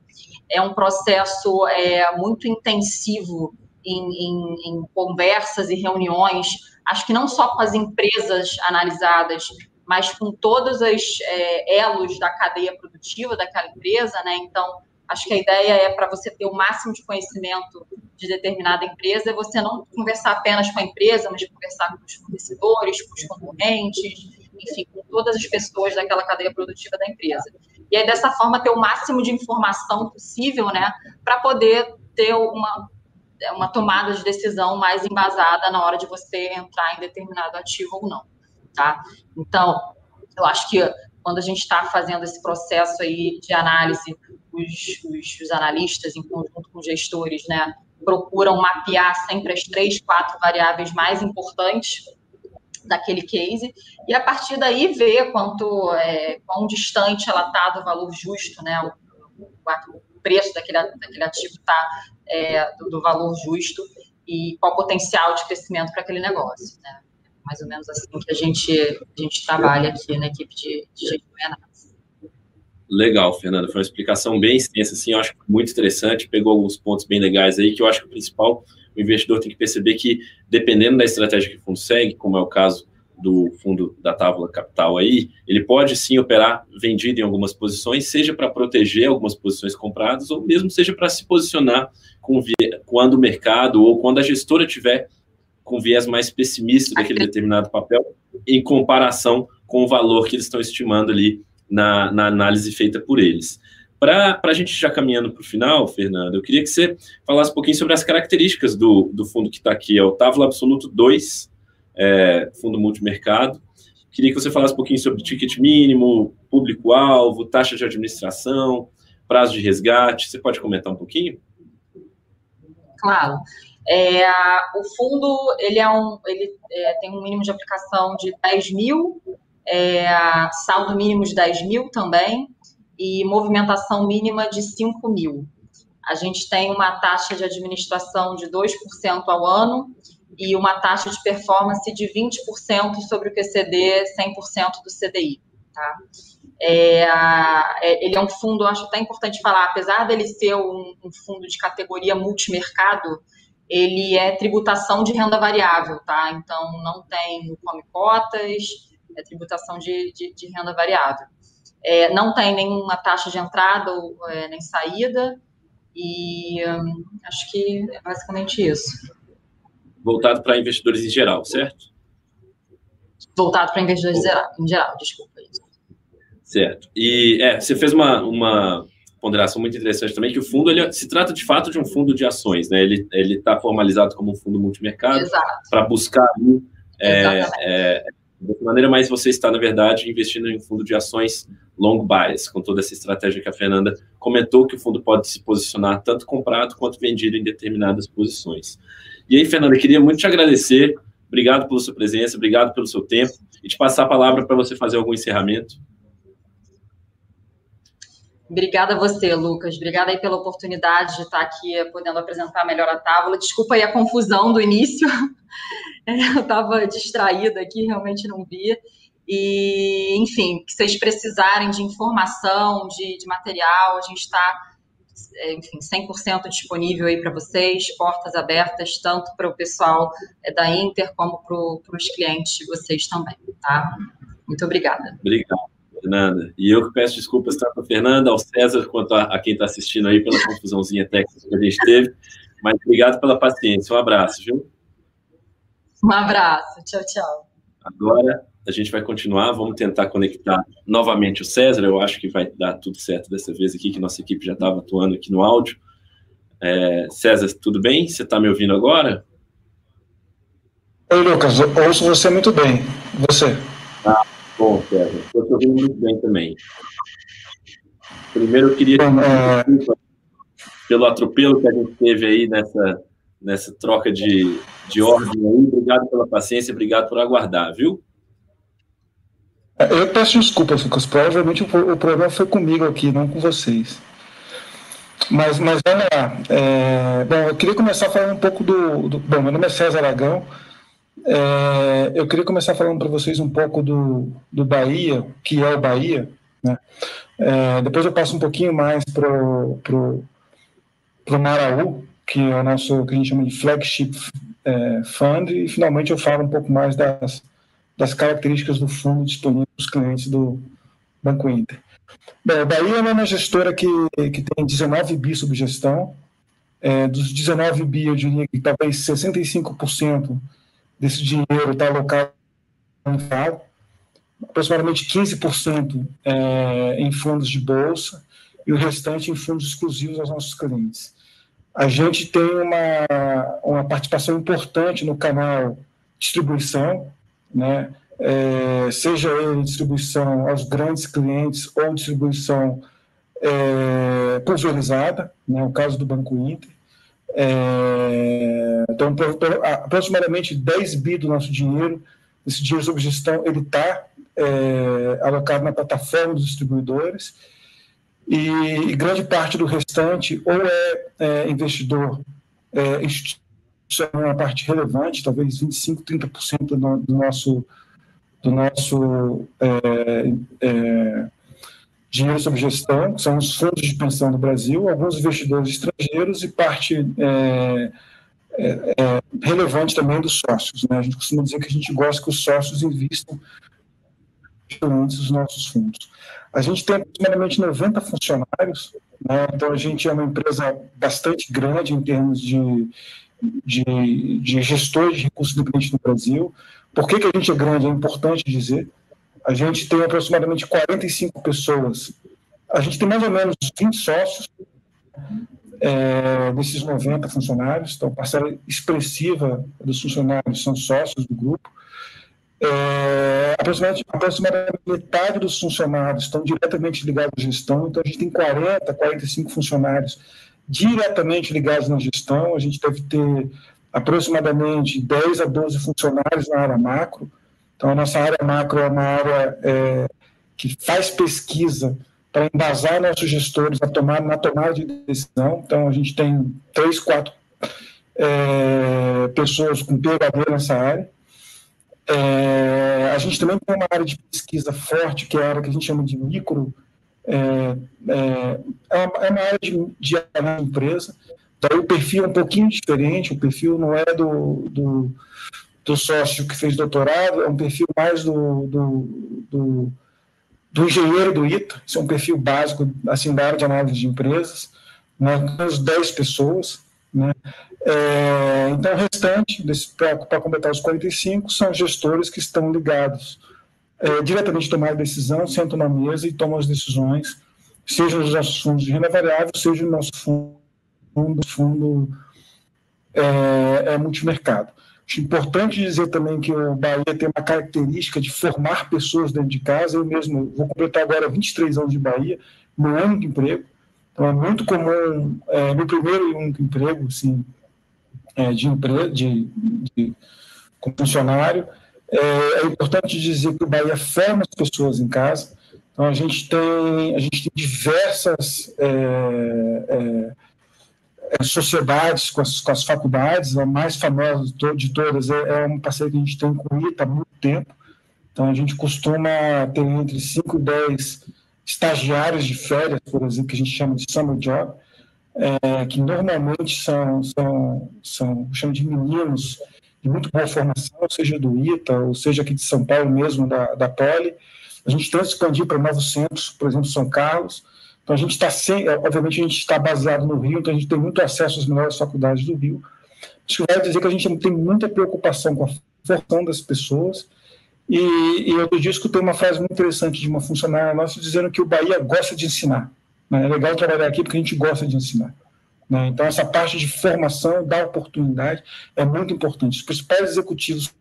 [SPEAKER 3] é um processo é, muito intensivo em, em, em conversas e reuniões acho que não só com as empresas analisadas, mas com todos os é, elos da cadeia produtiva daquela empresa, né? Então, acho que a ideia é para você ter o máximo de conhecimento de determinada empresa, é você não conversar apenas com a empresa, mas conversar com os fornecedores, com os concorrentes, enfim, com todas as pessoas daquela cadeia produtiva da empresa. E aí, dessa forma, ter o máximo de informação possível, né, para poder ter uma uma tomada de decisão mais embasada na hora de você entrar em determinado ativo ou não, tá? Então, eu acho que quando a gente está fazendo esse processo aí de análise, os, os, os, analistas, em conjunto com gestores, né, procuram mapear sempre as três, quatro variáveis mais importantes daquele case e a partir daí ver quanto é, quão distante ela está do valor justo, né, o, o preço daquele, daquele ativo está é, do, do, valor justo e qual o potencial de crescimento para aquele negócio. Né? Mais ou menos assim que a gente, a gente trabalha aqui na equipe de, de gestão.
[SPEAKER 1] Legal, Fernanda. Foi uma explicação bem extensa, assim, eu acho muito interessante, pegou alguns pontos bem legais aí, que eu acho que o principal, o investidor tem que perceber que, dependendo da estratégia que o fundo segue, como é o caso do fundo da tábua capital aí, ele pode sim operar vendido em algumas posições, seja para proteger algumas posições compradas, ou mesmo seja para se posicionar com quando o mercado ou quando a gestora tiver com viés mais pessimista daquele determinado papel, em comparação com o valor que eles estão estimando ali na, na análise feita por eles. Para a gente já caminhando para o final, Fernando, eu queria que você falasse um pouquinho sobre as características do, do fundo que está aqui, é o Távola Absoluto 2, é, fundo multimercado. Queria que você falasse um pouquinho sobre ticket mínimo, público-alvo, taxa de administração, prazo de resgate. Você pode comentar um pouquinho?
[SPEAKER 3] Claro. É, o fundo ele é um, ele é, tem um mínimo de aplicação de 10 mil, é, saldo mínimo de 10 mil também, e movimentação mínima de 5 mil. A gente tem uma taxa de administração de 2% ao ano e uma taxa de performance de 20% sobre o QCD, 100% do CDI. Tá? É, é, ele é um fundo, acho até importante falar, apesar dele ser um, um, fundo de categoria multimercado, ele é tributação de renda variável, tá? Então não tem come cotas, é tributação de, de, de renda variável. É, não tem nenhuma taxa de entrada ou é, nem saída, e hum, acho que é basicamente isso
[SPEAKER 1] voltado para investidores em geral, certo?
[SPEAKER 3] Voltado para investidores em geral, desculpa.
[SPEAKER 1] Certo. E é, você fez uma, uma ponderação muito interessante também, que o fundo ele, se trata de fato de um fundo de ações, né? Ele está formalizado como um fundo multimercado para buscar é, é, de que maneira mais você está, na verdade, investindo em um fundo de ações long bias, com toda essa estratégia que a Fernanda comentou, que o fundo pode se posicionar tanto comprado quanto vendido em determinadas posições. E aí, Fernanda, eu queria muito te agradecer. Obrigado pela sua presença, obrigado pelo seu tempo e te passar a palavra para você fazer algum encerramento.
[SPEAKER 3] Obrigada a você, Lucas. Obrigada aí pela oportunidade de estar aqui podendo apresentar melhor a tábua. Desculpa aí a confusão do início. Eu estava distraída aqui, realmente não via. E, enfim, que vocês precisarem de informação, de, de material, a gente está enfim, 100% disponível aí para vocês, portas abertas, tanto para o pessoal é, da Inter como para os clientes de vocês também, tá? Muito obrigada.
[SPEAKER 1] Obrigado, Fernanda. E eu peço desculpas tanto a Fernanda, ao César, quanto a, a quem está assistindo aí pela confusãozinha técnica que a gente teve, mas obrigado pela paciência. Um abraço, viu?
[SPEAKER 3] Um abraço. Tchau, tchau.
[SPEAKER 1] Agora a gente vai continuar, vamos tentar conectar novamente o César. Eu acho que vai dar tudo certo dessa vez aqui, que nossa equipe já estava atuando aqui no áudio. É, César, tudo bem? Você está me ouvindo agora?
[SPEAKER 4] Oi, Lucas, ouço você muito bem. Você?
[SPEAKER 1] Ah, bom, César. Estou te ouvindo muito bem também. Primeiro, eu queria é... pelo atropelo que a gente teve aí nessa, nessa troca de, de ordem aí. Obrigado pela paciência, obrigado por aguardar, viu?
[SPEAKER 4] Eu peço desculpas, Lucas. Provavelmente o, o problema foi comigo aqui, não com vocês. Mas, mas vamos lá. É, bom, eu queria começar falando um pouco do. do bom, meu nome é César Aragão. É, eu queria começar falando para vocês um pouco do, do Bahia, que é o Bahia. Né? É, depois eu passo um pouquinho mais para o Maraú, que é o nosso que a gente chama de flagship é, fund, e finalmente eu falo um pouco mais das, das características do fundo disponível para os clientes do Banco Inter. Bem, a Bahia é uma gestora que, que tem 19 bi sob gestão. É, dos 19 bi, eu diria que talvez 65% desse dinheiro está alocado em FAO, aproximadamente 15% é, em fundos de bolsa e o restante em fundos exclusivos aos nossos clientes. A gente tem uma, uma participação importante no canal distribuição, né? É, seja ele distribuição aos grandes clientes ou distribuição é, pulverizada, né, o caso do Banco Inter. É, então, aproximadamente 10 bi do nosso dinheiro, esse dinheiro sob gestão, ele está é, alocado na plataforma dos distribuidores e, e, grande parte do restante ou é, é investidor é, isso é uma parte relevante, talvez 25%, 30% do, do nosso, do nosso é, é, dinheiro sob gestão, que são os fundos de pensão do Brasil, alguns investidores estrangeiros e parte é, é, é relevante também dos sócios. Né? A gente costuma dizer que a gente gosta que os sócios investam antes dos nossos fundos. A gente tem aproximadamente 90 funcionários, né? então a gente é uma empresa bastante grande em termos de, de, de gestores de recursos independentes no Brasil. Por que, que a gente é grande? É importante dizer. A gente tem aproximadamente 45 pessoas. A gente tem mais ou menos 20 sócios é, desses 90 funcionários. Então, parcela expressiva dos funcionários são sócios do grupo. É, aproximadamente, aproximadamente metade dos funcionários estão diretamente ligados à gestão, então a gente tem 40, 45 funcionários diretamente ligados na gestão. A gente deve ter aproximadamente 10 a 12 funcionários na área macro. Então, a nossa área macro é uma área é, que faz pesquisa para embasar nossos gestores tomar, na tomada de decisão. Então, a gente tem três, quatro é, pessoas com PhD nessa área. É, a gente também tem uma área de pesquisa forte, que é a área que a gente chama de micro é, é, é, é uma área de, de empresa, daí o perfil é um pouquinho diferente, o perfil não é do, do, do sócio que fez doutorado, é um perfil mais do, do, do, do engenheiro do ITA, isso é um perfil básico assim, da área de análise de empresas, né, umas 10 pessoas, né, é, então, o restante, para completar os 45, são gestores que estão ligados é, diretamente tomar a decisão, sentam na mesa e tomam as decisões, seja nos nossos fundos de renda variável, seja no nosso fundo, fundo é, é multimercado. Acho importante dizer também que o Bahia tem uma característica de formar pessoas dentro de casa. Eu mesmo vou completar agora 23 anos de Bahia, meu único emprego. Então, é muito comum, é, meu primeiro e único emprego, assim, é, de, empre de, de, funcionário. É, é, importante dizer que o Bahia forma as pessoas em casa. Então, a gente tem, a gente tem diversas é, é, é sociedades com as, com as, faculdades. A mais famosa de todas é, é parceria que a gente tem com o ITA há muito tempo. Então, a gente costuma ter entre 5 e 10 estagiários de férias, por exemplo, que a gente chama de summer job. é, que normalmente são, são, são chamo de meninos de muito boa formação, seja do ITA, ou seja aqui de São Paulo mesmo, da, da Poli. A gente tem expandir para novos centros, por exemplo, São Carlos. Então, a gente está sem, obviamente, a gente está baseado no Rio, então a gente tem muito acesso às melhores faculdades do Rio. Isso vai dizer que a gente tem muita preocupação com a formação das pessoas. E, e outro dia escutei uma frase muito interessante de uma funcionária nossa dizendo que o Bahia gosta de ensinar. Né? É legal trabalhar aqui porque a gente gosta de ensinar. Né? Então, essa parte de formação, da oportunidade, é muito importante. Os principais executivos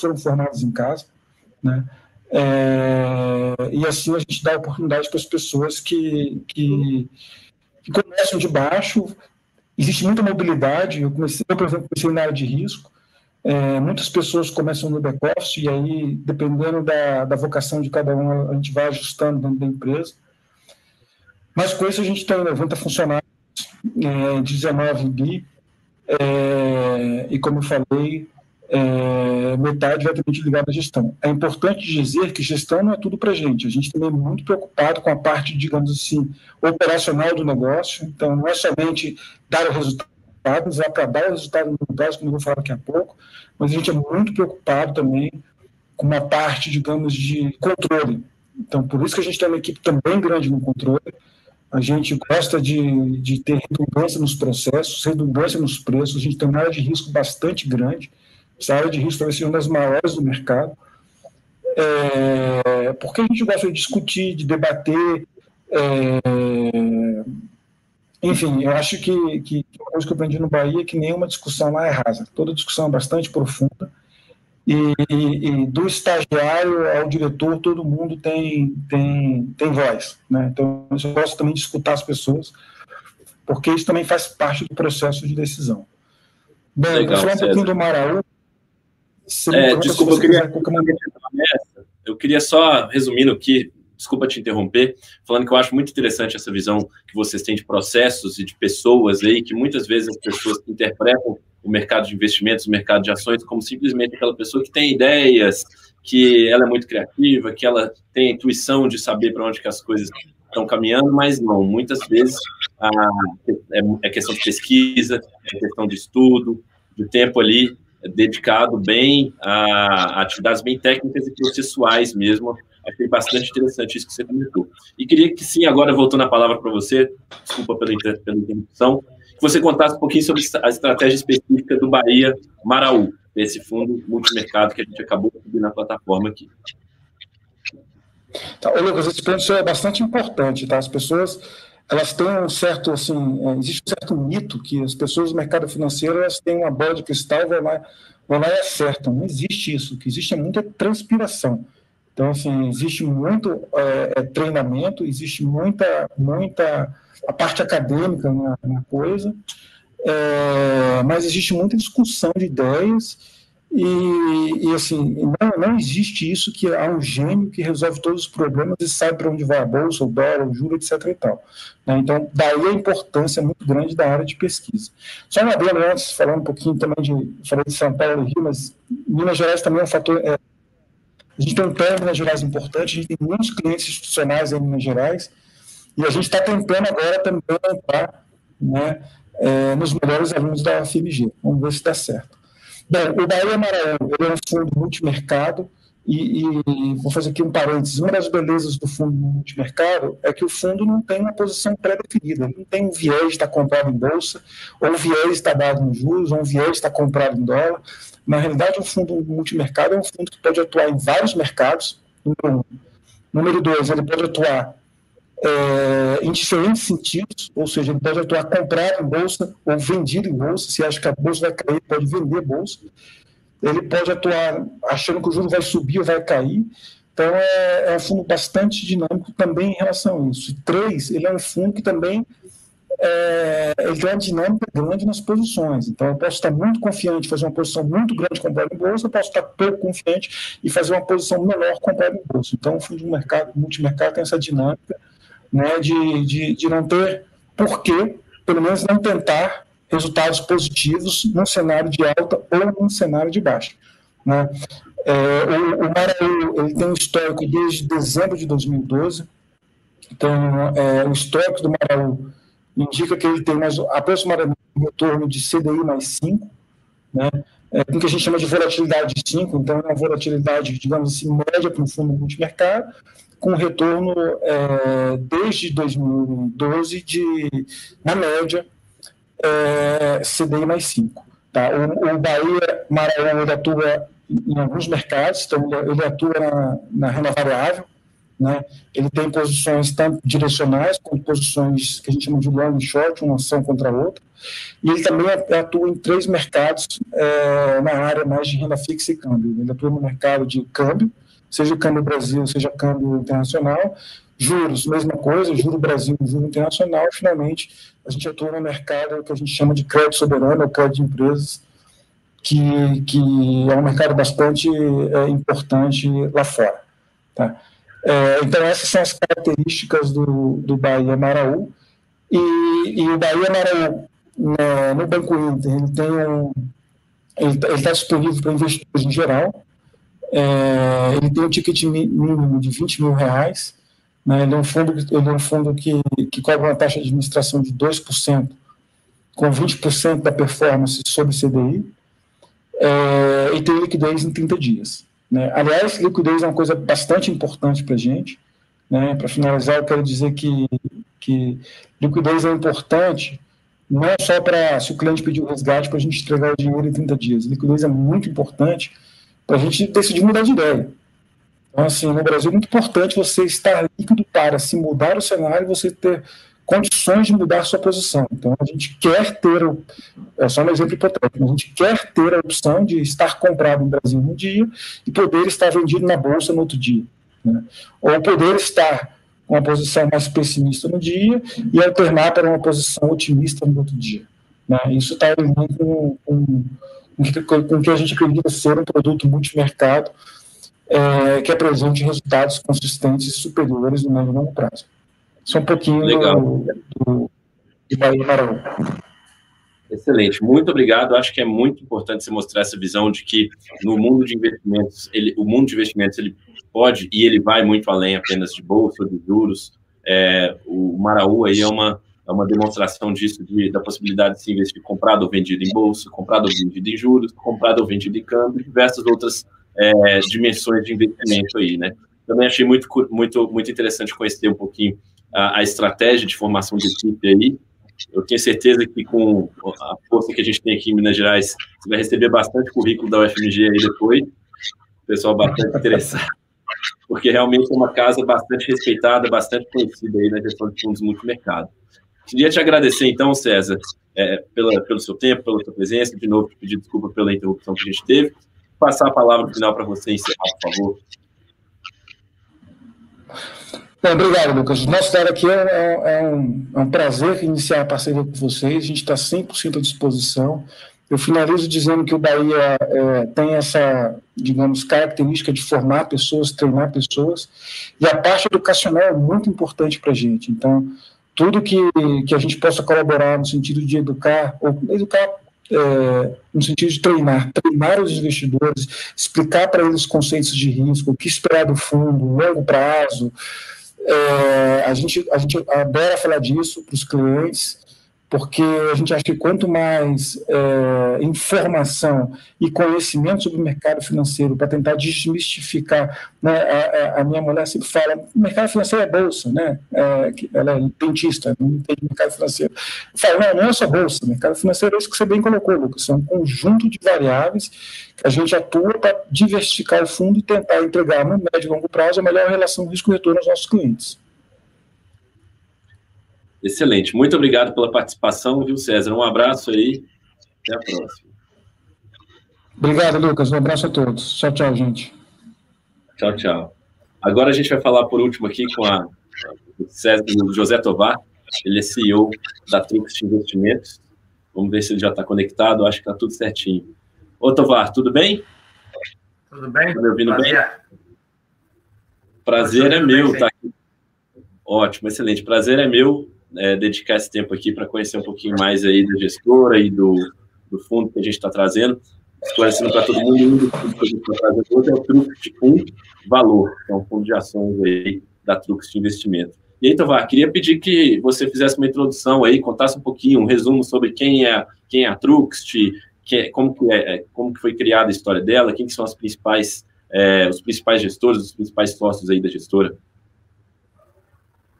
[SPEAKER 4] foram formados em casa, né? É, e assim a gente dá oportunidade para as pessoas que, que, que, começam de baixo. Existe muita mobilidade. Eu, comecei, eu por exemplo, comecei na área de risco. É, muitas pessoas começam no back-office e aí, dependendo da, da vocação de cada um, a gente vai ajustando dentro da empresa. Mas com isso a gente tem 90 funcionários é, 19 bi, é, e como eu falei, é, metade diretamente ligada à gestão. É importante dizer que gestão não é tudo para a gente, a gente também é muito preocupado com a parte, digamos assim, operacional do negócio, então não é somente dar o resultado, dar o resultado no negócio, como eu vou falar daqui a pouco, mas a gente é muito preocupado também com uma parte, digamos, de controle. Então, por isso que a gente tem uma equipe também grande no controle, a gente gosta de, de ter redundância nos processos, redundância nos preços, a gente tem uma área de risco bastante grande, essa área de risco vai ser uma das maiores do mercado, é, porque a gente gosta de discutir, de debater, é, enfim, eu acho que, que uma coisa que eu aprendi no Bahia é que nenhuma discussão lá é rasa, toda discussão é bastante profunda, e, e, do estagiário ao diretor, todo mundo tem, tem, tem voz. Né? Então, eu gosto também de escutar as pessoas, porque isso também faz parte do processo de decisão. Bem, Legal, vou falar um pouquinho do Maraú.
[SPEAKER 1] É, desculpa, eu queria, eu queria só, resumindo aqui, desculpa te interromper, falando que eu acho muito interessante essa visão que vocês têm de processos e de pessoas aí, que muitas vezes as pessoas interpretam o mercado de investimentos, o mercado de ações, como simplesmente aquela pessoa que tem ideias, que ela é muito criativa, que ela tem a intuição de saber para onde que as coisas estão caminhando, mas não, muitas vezes a, é, é questão de pesquisa, é questão de estudo, de tempo ali dedicado bem a atividades bem técnicas e processuais mesmo. Achei bastante interessante isso que você comentou. E queria que sim, agora voltando a palavra para você, desculpa pela, pela interrupção, que você contasse um pouquinho sobre a estratégia específica do Bahia Maraú, esse fundo multimercado que a gente acabou de subir na plataforma aqui.
[SPEAKER 4] Tá, Lucas, esse ponto é bastante importante, tá? As pessoas elas têm um certo, assim, é, existe um certo mito que as pessoas do mercado financeiro elas têm uma bola de cristal, vão lá, vão lá e acertam. Não existe isso. O que existe é muita transpiração. Então, assim, existe muito é, é treinamento, existe muita, muita a parte acadêmica na, na coisa, é, mas existe muita discussão de ideias e, e assim, não, não, existe isso que há um gênio que resolve todos os problemas e sabe para onde vai a bolsa, o dólar, o juro, etc. E tal. Né? Então, daí a importância muito grande da área de pesquisa. Só uma adendo antes, falando um pouquinho também de, falei de São Paulo e Rio, mas Minas Gerais também é um fator, é, a gente pé em Minas Gerais importante, a gente tem muitos clientes institucionais em Minas Gerais, e a gente está tentando agora também entrar né, é, nos melhores alunos da FMG. Vamos ver se dá certo. Bem, o Bahia Maranhão ele é um fundo multimercado, e, e, vou fazer aqui um parênteses. Uma das belezas do fundo multimercado é que o fundo não tem uma posição pré-definida, não tem um viés estar comprado em bolsa, ou um viés estar dado em juros, ou um viés estar comprado em dólar. Na realidade, o fundo multimercado é um fundo que pode atuar em vários mercados. Número um. Número dois, ele pode atuar é, em diferentes sentidos, ou seja, ele pode atuar comprado em bolsa ou vendido em bolsa, se acha que a bolsa vai cair, pode vender bolsa. Ele pode atuar achando que o juro vai subir ou vai cair. Então, é, é um fundo bastante dinâmico também em relação a isso. três, ele é um fundo que também é, ele tem uma dinâmica grande nas posições. Então, eu posso estar muito confiante, fazer uma posição muito grande comprada em bolsa, eu posso estar pouco confiante e fazer uma posição menor comprada em bolsa. Então, o fundo de mercado, multimercado tem essa dinâmica né, de, de, de não ter porquê, pelo menos não tentar resultados positivos num cenário de alta ou num cenário de baixa. Né? É, o, o Maraú ele tem um histórico desde dezembro de 2012, então é, o histórico do Maraú indica que ele tem mais, aproximadamente um retorno de CDI mais 5, né? É, com o que a gente chama de volatilidade de 5, então é uma volatilidade, digamos assim, média para um fundo multimercado, com retorno é, desde 2012 de, na média, é, CDI mais 5. Tá? O, o Bahia Maranhão ele atua em alguns mercados, então ele atua na, na renda variável, né? Ele tem posições tanto direcionais quanto posições que a gente chama de long short, uma ação contra a outra. E ele também atua em três mercados é, na área mais de renda fixa e câmbio. Ele atua no mercado de câmbio, seja câmbio Brasil, seja câmbio internacional. Juros, mesma coisa, juro Brasil, juro internacional. Finalmente, a gente atua no mercado que a gente chama de crédito soberano, ou crédito de empresas, que, que é um mercado bastante é, importante lá fora. Tá? É, então, essas são as características do, do Bahia Maraú. E, e o Bahia Maraú, no, no Banco Inter, ele tem um, ele está disponível para investidores em geral. É, ele tem um ticket mínimo de 20 mil reais. Né, ele é um fundo, ele é um fundo que, que cobra uma taxa de administração de 2%, com 20% da performance sobre CDI. É, e tem liquidez em 30 dias. Né? Aliás, liquidez é uma coisa bastante importante para a gente. Né? Para finalizar, eu quero dizer que, que liquidez é importante não só para, se o cliente pedir o resgate, para a gente entregar o dinheiro em 30 dias. Liquidez é muito importante para a gente decidir mudar de ideia. Então, assim, no Brasil é muito importante você estar líquido para se mudar o cenário você ter condições de mudar sua posição. Então, a gente quer ter, é só um exemplo hipotético, a gente quer ter a opção de estar comprado no Brasil no dia e poder estar vendido na bolsa no outro dia. Né? Ou poder estar com uma posição mais pessimista no dia e alternar para uma posição otimista no outro dia. Né? Isso está em com, com, com o que a gente acredita ser um produto multimercado é, que apresente resultados consistentes e superiores no médio e longo prazo. Só um pouquinho Legal. do, do, de Bahia Maranhão.
[SPEAKER 1] Excelente, muito obrigado. Acho que é muito importante você mostrar essa visão de que no mundo de investimentos, ele, o mundo de investimentos ele pode e ele vai muito além apenas de bolsa, de juros. É, o Maraú aí é uma, é uma demonstração disso, de, da possibilidade de se investir comprado ou vendido em bolsa, comprado ou vendido em juros, comprado ou vendido em câmbio, diversas outras é, dimensões de investimento aí, né? Também achei muito, muito, muito interessante conhecer um pouquinho a, a estratégia de formação de equipe aí. Eu tenho certeza que com a força que a gente tem aqui em Minas Gerais, você vai receber bastante currículo da UFMG aí depois. Pessoal bastante interessado. Porque realmente é uma casa bastante respeitada, bastante conhecida aí na gestão de fundos multimercado. Queria te agradecer, então, César, é, pela, pelo seu tempo, pela sua presença. De novo, pedir desculpa pela interrupção que a gente teve. Passar a palavra final para você encerrar, por favor.
[SPEAKER 4] Bom, obrigado, Lucas. Nosso trabalho aqui é, é, um, é, um, prazer iniciar a parceria com vocês. A gente está 100% à disposição. Eu finalizo dizendo que o Bahia é, tem essa, digamos, característica de formar pessoas, treinar pessoas, e a parte educacional é muito importante para a gente. Então, tudo que, que a gente possa colaborar no sentido de educar, ou educar é, no sentido de treinar, treinar os investidores, explicar para eles conceitos de risco, o que esperar do fundo, longo prazo, é, a, gente, a gente adora falar disso para os clientes, porque a gente acha que quanto mais é, informação e conhecimento sobre o mercado financeiro para tentar desmistificar, né, a, a, minha mulher sempre fala, mercado financeiro é bolsa, né? É, ela é dentista, não entende mercado financeiro. Eu falo, não, não é só bolsa, mercado financeiro é isso que você bem colocou, Lucas, é um conjunto de variáveis que a gente atua para diversificar o fundo e tentar entregar no médio e longo prazo a melhor relação risco-retorno aos nossos clientes.
[SPEAKER 1] Excelente. Muito obrigado pela participação, viu, César? Um abraço aí. Até a próxima.
[SPEAKER 4] Obrigado, Lucas. Um abraço a todos. Tchau, tchau, gente.
[SPEAKER 1] Tchau, tchau. Agora a gente vai falar por último aqui com a César, o José Tovar. Ele é CEO da Trux Investimentos. Vamos ver se ele já está conectado. Acho que está tudo certinho. Ô, Tovar, tudo bem?
[SPEAKER 5] Tudo bem?
[SPEAKER 1] Tá me ouvindo Prazer. bem? Prazer é meu estar tá aqui. Ótimo, excelente. Prazer é meu é, dedicar esse tempo aqui para conhecer um pouquinho mais aí da gestora e do, do fundo que a gente está trazendo, esclarecendo para todo mundo, o fundo que a gente está trazendo hoje é o Trux de Valor, que é um fundo de ações aí da Trux de investimento. E aí, Tovar, queria pedir que você fizesse uma introdução aí, contasse um pouquinho, um resumo sobre quem é, quem é a Truxt, que, como, que é, como que foi criada a história dela, quem que são as principais, é, os principais gestores, os principais sócios aí da gestora.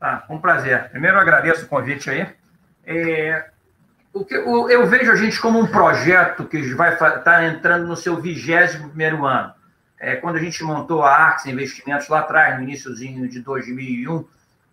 [SPEAKER 5] Ah, um prazer. Primeiro, agradeço o convite aí. É, o que, o, eu vejo a gente como um projeto que vai estar tá entrando no seu vigésimo primeiro ano. É, quando a gente montou a Arx Investimentos lá atrás, no iníciozinho de 2001,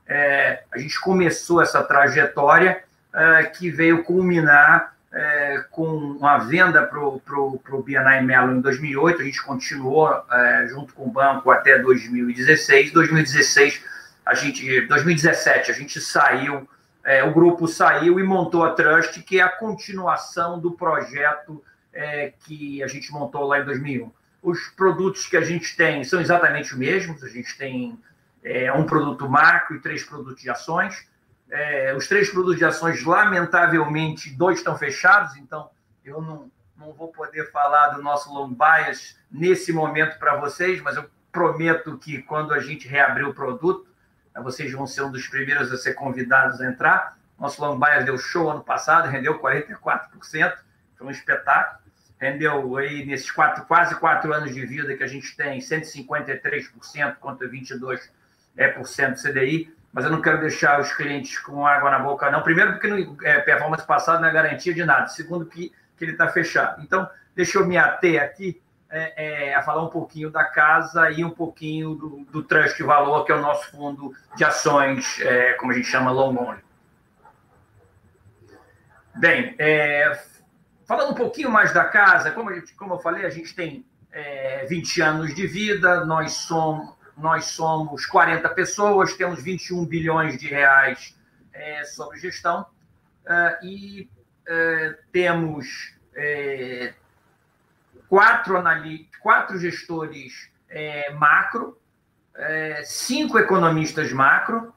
[SPEAKER 5] é, a gente começou essa trajetória é, que veio culminar é, com uma venda para o BNI Mello em 2008. A gente continuou é, junto com o banco até 2016. 2016 a gente, 2017, a gente saiu, é, o grupo saiu e montou a Trust, que é a continuação do projeto é, que a gente montou lá em 2001. Os produtos que a gente tem são exatamente os mesmos, a gente tem é, um produto macro e três produtos de ações. É, os três produtos de ações, lamentavelmente, dois estão fechados, então eu não, não vou poder falar do nosso long bias nesse momento para vocês, mas eu prometo que quando a gente reabrir o produto, vocês vão ser um dos primeiros a ser convidados a entrar. Nosso bias deu show ano passado, rendeu 44%, foi um espetáculo. Rendeu aí nesses quatro, quase quatro anos de vida que a gente tem 153% contra 22% é, por cento CDI. Mas eu não quero deixar os clientes com água na boca, não. Primeiro, porque no, é, performance passada não é garantia de nada. Segundo, que, que ele está fechado. Então, deixa eu me ater aqui é, é, a falar um pouquinho da casa e um pouquinho do, do Trust Valor, que é o nosso fundo de ações, é, como a gente chama, long only. Bem, é, falando um pouquinho mais da casa, como, gente, como eu falei, a gente tem 20 é, anos de vida, nós somos, nós somos 40 pessoas, temos 21 bilhões de reais é, sobre gestão e temos quatro, quatro gestores é, macro, é, cinco economistas macro,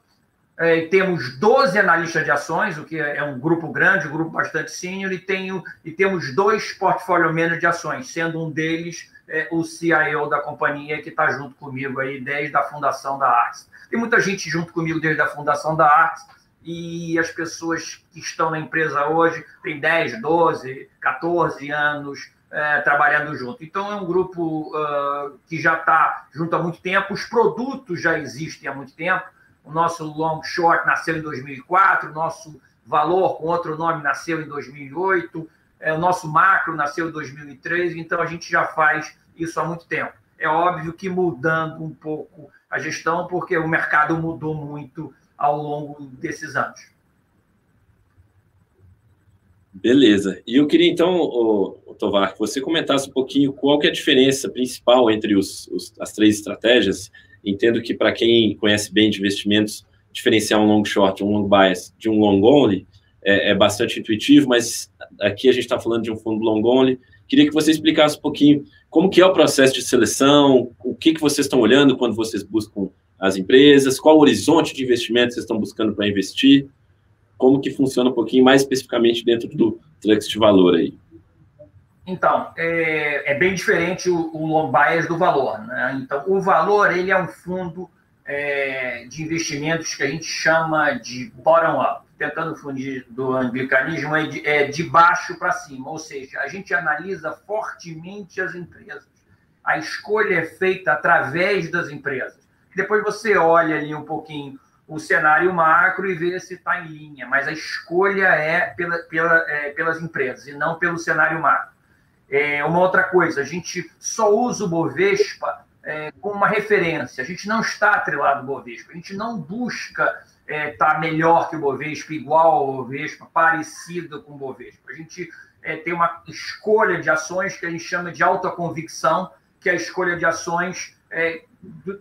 [SPEAKER 5] é, temos 12 analistas de ações, o que é um grupo grande, um grupo bastante sênior, e, tenho, e temos dois portfólio managers de ações, sendo um deles é, o CIO da companhia, que está junto comigo aí desde a fundação da Arx. Tem muita gente junto comigo desde a fundação da Arx, e as pessoas que estão na empresa hoje têm 10, 12, 14 anos, é, trabalhando junto. Então, é um grupo uh, que já está junto há muito tempo, os produtos já existem há muito tempo. O nosso long short nasceu em 2004, o nosso valor com outro nome nasceu em 2008, é, o nosso macro nasceu em 2003, então a gente já faz isso há muito tempo. É óbvio que mudando um pouco a gestão, porque o mercado mudou muito ao longo desses anos.
[SPEAKER 1] Beleza. E eu queria então, o, o Tovar, que você comentasse um pouquinho qual que é a diferença principal entre os, os, as três estratégias. Entendo que para quem conhece bem de investimentos, diferenciar um long short, um long bias de um long only é, é bastante intuitivo, mas aqui a gente está falando de um fundo long only. Queria que você explicasse um pouquinho como que é o processo de seleção, o que, que vocês estão olhando quando vocês buscam as empresas, qual o horizonte de investimento vocês estão buscando para investir como que funciona um pouquinho mais especificamente dentro do Trux de valor aí.
[SPEAKER 5] Então, é, é bem diferente o, o do valor. Né? Então, o valor ele é um fundo é, de investimentos que a gente chama de bottom-up, tentando fundir do anglicanismo, é de, é de baixo para cima, ou seja, a gente analisa fortemente as empresas. A escolha é feita através das empresas. Depois você olha ali um pouquinho o cenário macro e ver se está em linha, mas a escolha é, pela, pela, é, pelas empresas e não pelo cenário macro. É, uma outra coisa, a gente só usa o Bovespa é, como uma referência, a gente não está atrelado ao Bovespa, a gente não busca estar é, tá melhor que o Bovespa, igual ao Bovespa, parecido com o Bovespa. A gente é, tem uma escolha de ações que a gente chama de alta convicção, que é a escolha de ações é,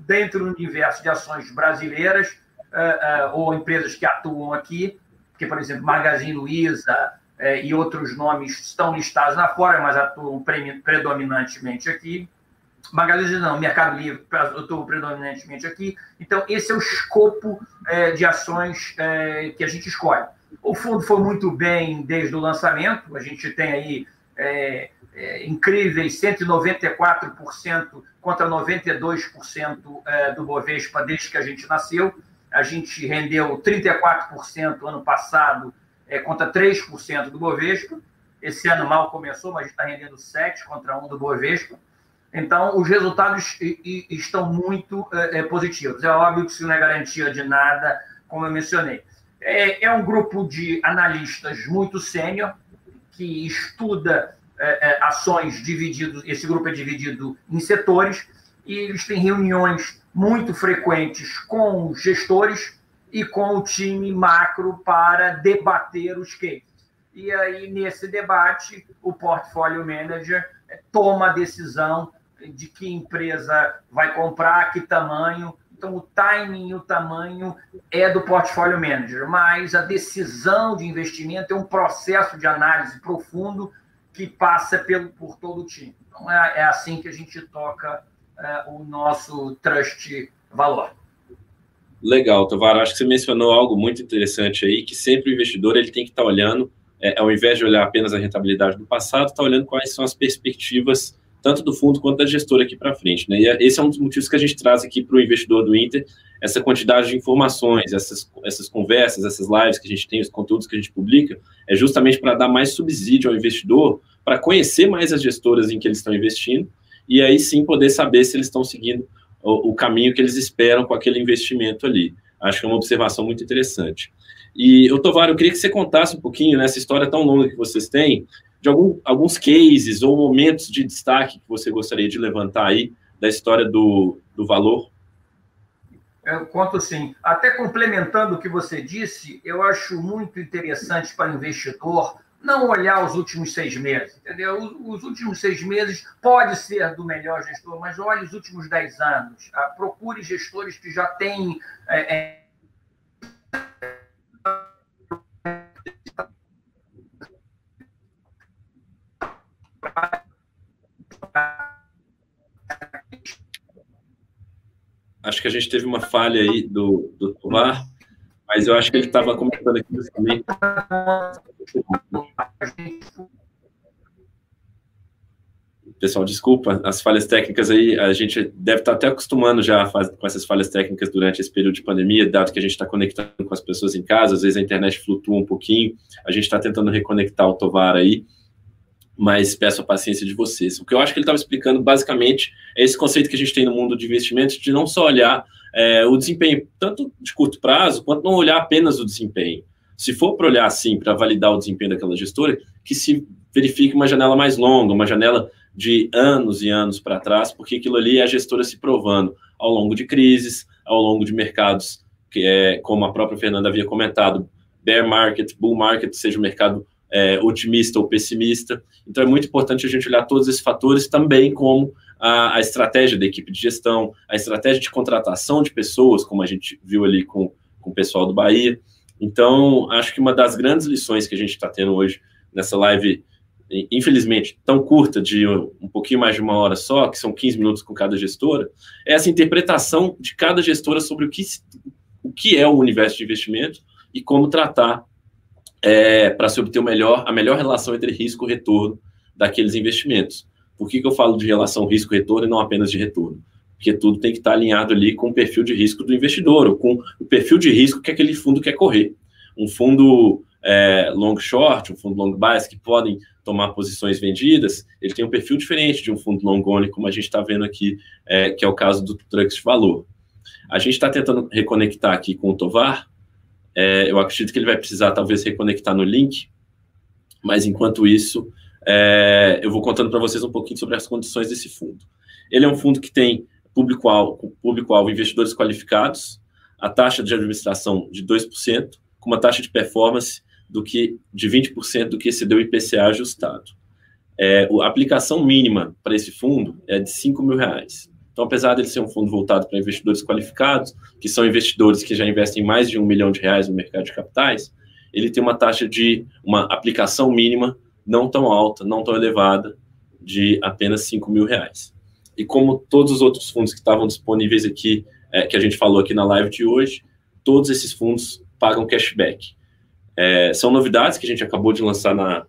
[SPEAKER 5] dentro do universo de ações brasileiras, uh, ou empresas que atuam aqui, que, por exemplo, Magazine Luiza uh, e outros nomes estão listados lá fora, mas atuam pre predominantemente aqui. Magazine não, Mercado Livre atuam predominantemente aqui. Então, esse é o escopo de ações que a gente escolhe. O fundo foi muito bem desde o lançamento, a gente tem aí é, é, incríveis 194% contra 92% é, do Bovespa desde que a gente nasceu. A gente rendeu 34% ano passado, é, contra 3% do Bovespa. Esse ano mal começou, mas a gente está rendendo 7 contra 1 do Bovespa. Então, os resultados estão muito é, é, positivos. É óbvio que isso não é garantia de nada, como eu mencionei. É, é um grupo de analistas muito sênior, que estuda é, é, ações divididos, esse grupo é dividido em setores, e eles têm reuniões muito frequentes com os gestores e com o time macro para debater os cases. E aí, nesse debate, o portfólio manager toma a decisão de que empresa vai comprar, que tamanho. Então, o timing e o tamanho é do portfólio manager, mas a decisão de investimento é um processo de análise profundo que passa pelo, por todo o time. Então, é, é assim que a gente toca o nosso trust valor.
[SPEAKER 1] Legal, Tovar. Acho que você mencionou algo muito interessante aí, que sempre o investidor ele tem que estar olhando, é, ao invés de olhar apenas a rentabilidade do passado, está olhando quais são as perspectivas tanto do fundo quanto da gestora aqui para frente. Né? E é, esse é um dos motivos que a gente traz aqui para o investidor do Inter, essa quantidade de informações, essas, essas conversas, essas lives que a gente tem, os conteúdos que a gente publica, é justamente para dar mais subsídio ao investidor, para conhecer mais as gestoras em que eles estão investindo, e aí sim poder saber se eles estão seguindo o, o caminho que eles esperam com aquele investimento ali. Acho que é uma observação muito interessante. E, eu, Tovar, eu queria que você contasse um pouquinho nessa história tão longa que vocês têm, de algum, alguns cases ou momentos de destaque que você gostaria de levantar aí da história do, do valor?
[SPEAKER 5] Eu conto sim. Até complementando o que você disse, eu acho muito interessante para o investidor não olhar os últimos seis meses, entendeu? Os, os, últimos seis meses pode ser do melhor gestor, mas olhe os últimos dez anos. Ah, procure gestores que já têm é, é,
[SPEAKER 1] Acho que a gente teve uma falha aí do, do Tomar, mas eu acho que ele estava comentando aqui também. Pessoal, desculpa, as falhas técnicas aí, a gente deve estar até acostumando já com essas falhas técnicas durante esse período de pandemia, dado que a gente está conectando com as pessoas em casa, às vezes a internet flutua um pouquinho, a gente está tentando reconectar o Tovar aí, mas peço a paciência de vocês. O que eu acho que ele estava explicando, basicamente, é esse conceito que a gente tem no mundo de investimentos, de não só olhar é, o desempenho, tanto de curto prazo, quanto não olhar apenas o desempenho. Se for para olhar assim, para validar o desempenho daquela gestora, que se verifique uma janela mais longa, uma janela de anos e anos para trás, porque aquilo ali é a gestora se provando ao longo de crises, ao longo de mercados, que é, como a própria Fernanda havia comentado, bear market, bull market, seja o mercado é, otimista ou pessimista. Então é muito importante a gente olhar todos esses fatores também como a, a, estratégia da equipe de gestão, a estratégia de contratação de pessoas, como a gente viu ali com, com o pessoal do Bahia. Então, acho que uma das grandes lições que a gente está tendo hoje nessa live, infelizmente, tão curta, de um pouquinho mais de uma hora só, que são 15 minutos com cada gestora, é essa interpretação de cada gestora sobre o que, o que é o universo de investimento e como tratar é, para se obter melhor, a melhor relação entre risco e retorno daqueles investimentos. Por que, que eu falo de relação risco-retorno e não apenas de retorno? Porque tudo tem que estar alinhado ali com o perfil de risco do investidor, ou com o perfil de risco que aquele fundo quer correr. Um fundo é, long short, um fundo long bias, que podem tomar posições vendidas, ele tem um perfil diferente de um fundo long only, como a gente está vendo aqui, é, que é o caso do Trux valor. A gente está tentando reconectar aqui com o Tovar, é, eu acredito que ele vai precisar, talvez, reconectar no link, mas enquanto isso, é, eu vou contando para vocês um pouquinho sobre as condições desse fundo. Ele é um fundo que tem público-alvo público investidores qualificados, a taxa de administração de 2%, com uma taxa de performance do que de 20% do que excedeu o IPCA ajustado. É, a aplicação mínima para esse fundo é de 5 mil reais. Então, apesar dele ser um fundo voltado para investidores qualificados, que são investidores que já investem mais de um milhão de reais no mercado de capitais, ele tem uma taxa de uma aplicação mínima não tão alta, não tão elevada, de apenas 5 mil reais. E como todos os outros fundos que estavam disponíveis aqui, é, que a gente falou aqui na live de hoje, todos esses fundos pagam cashback. É, são novidades que a gente acabou de lançar na,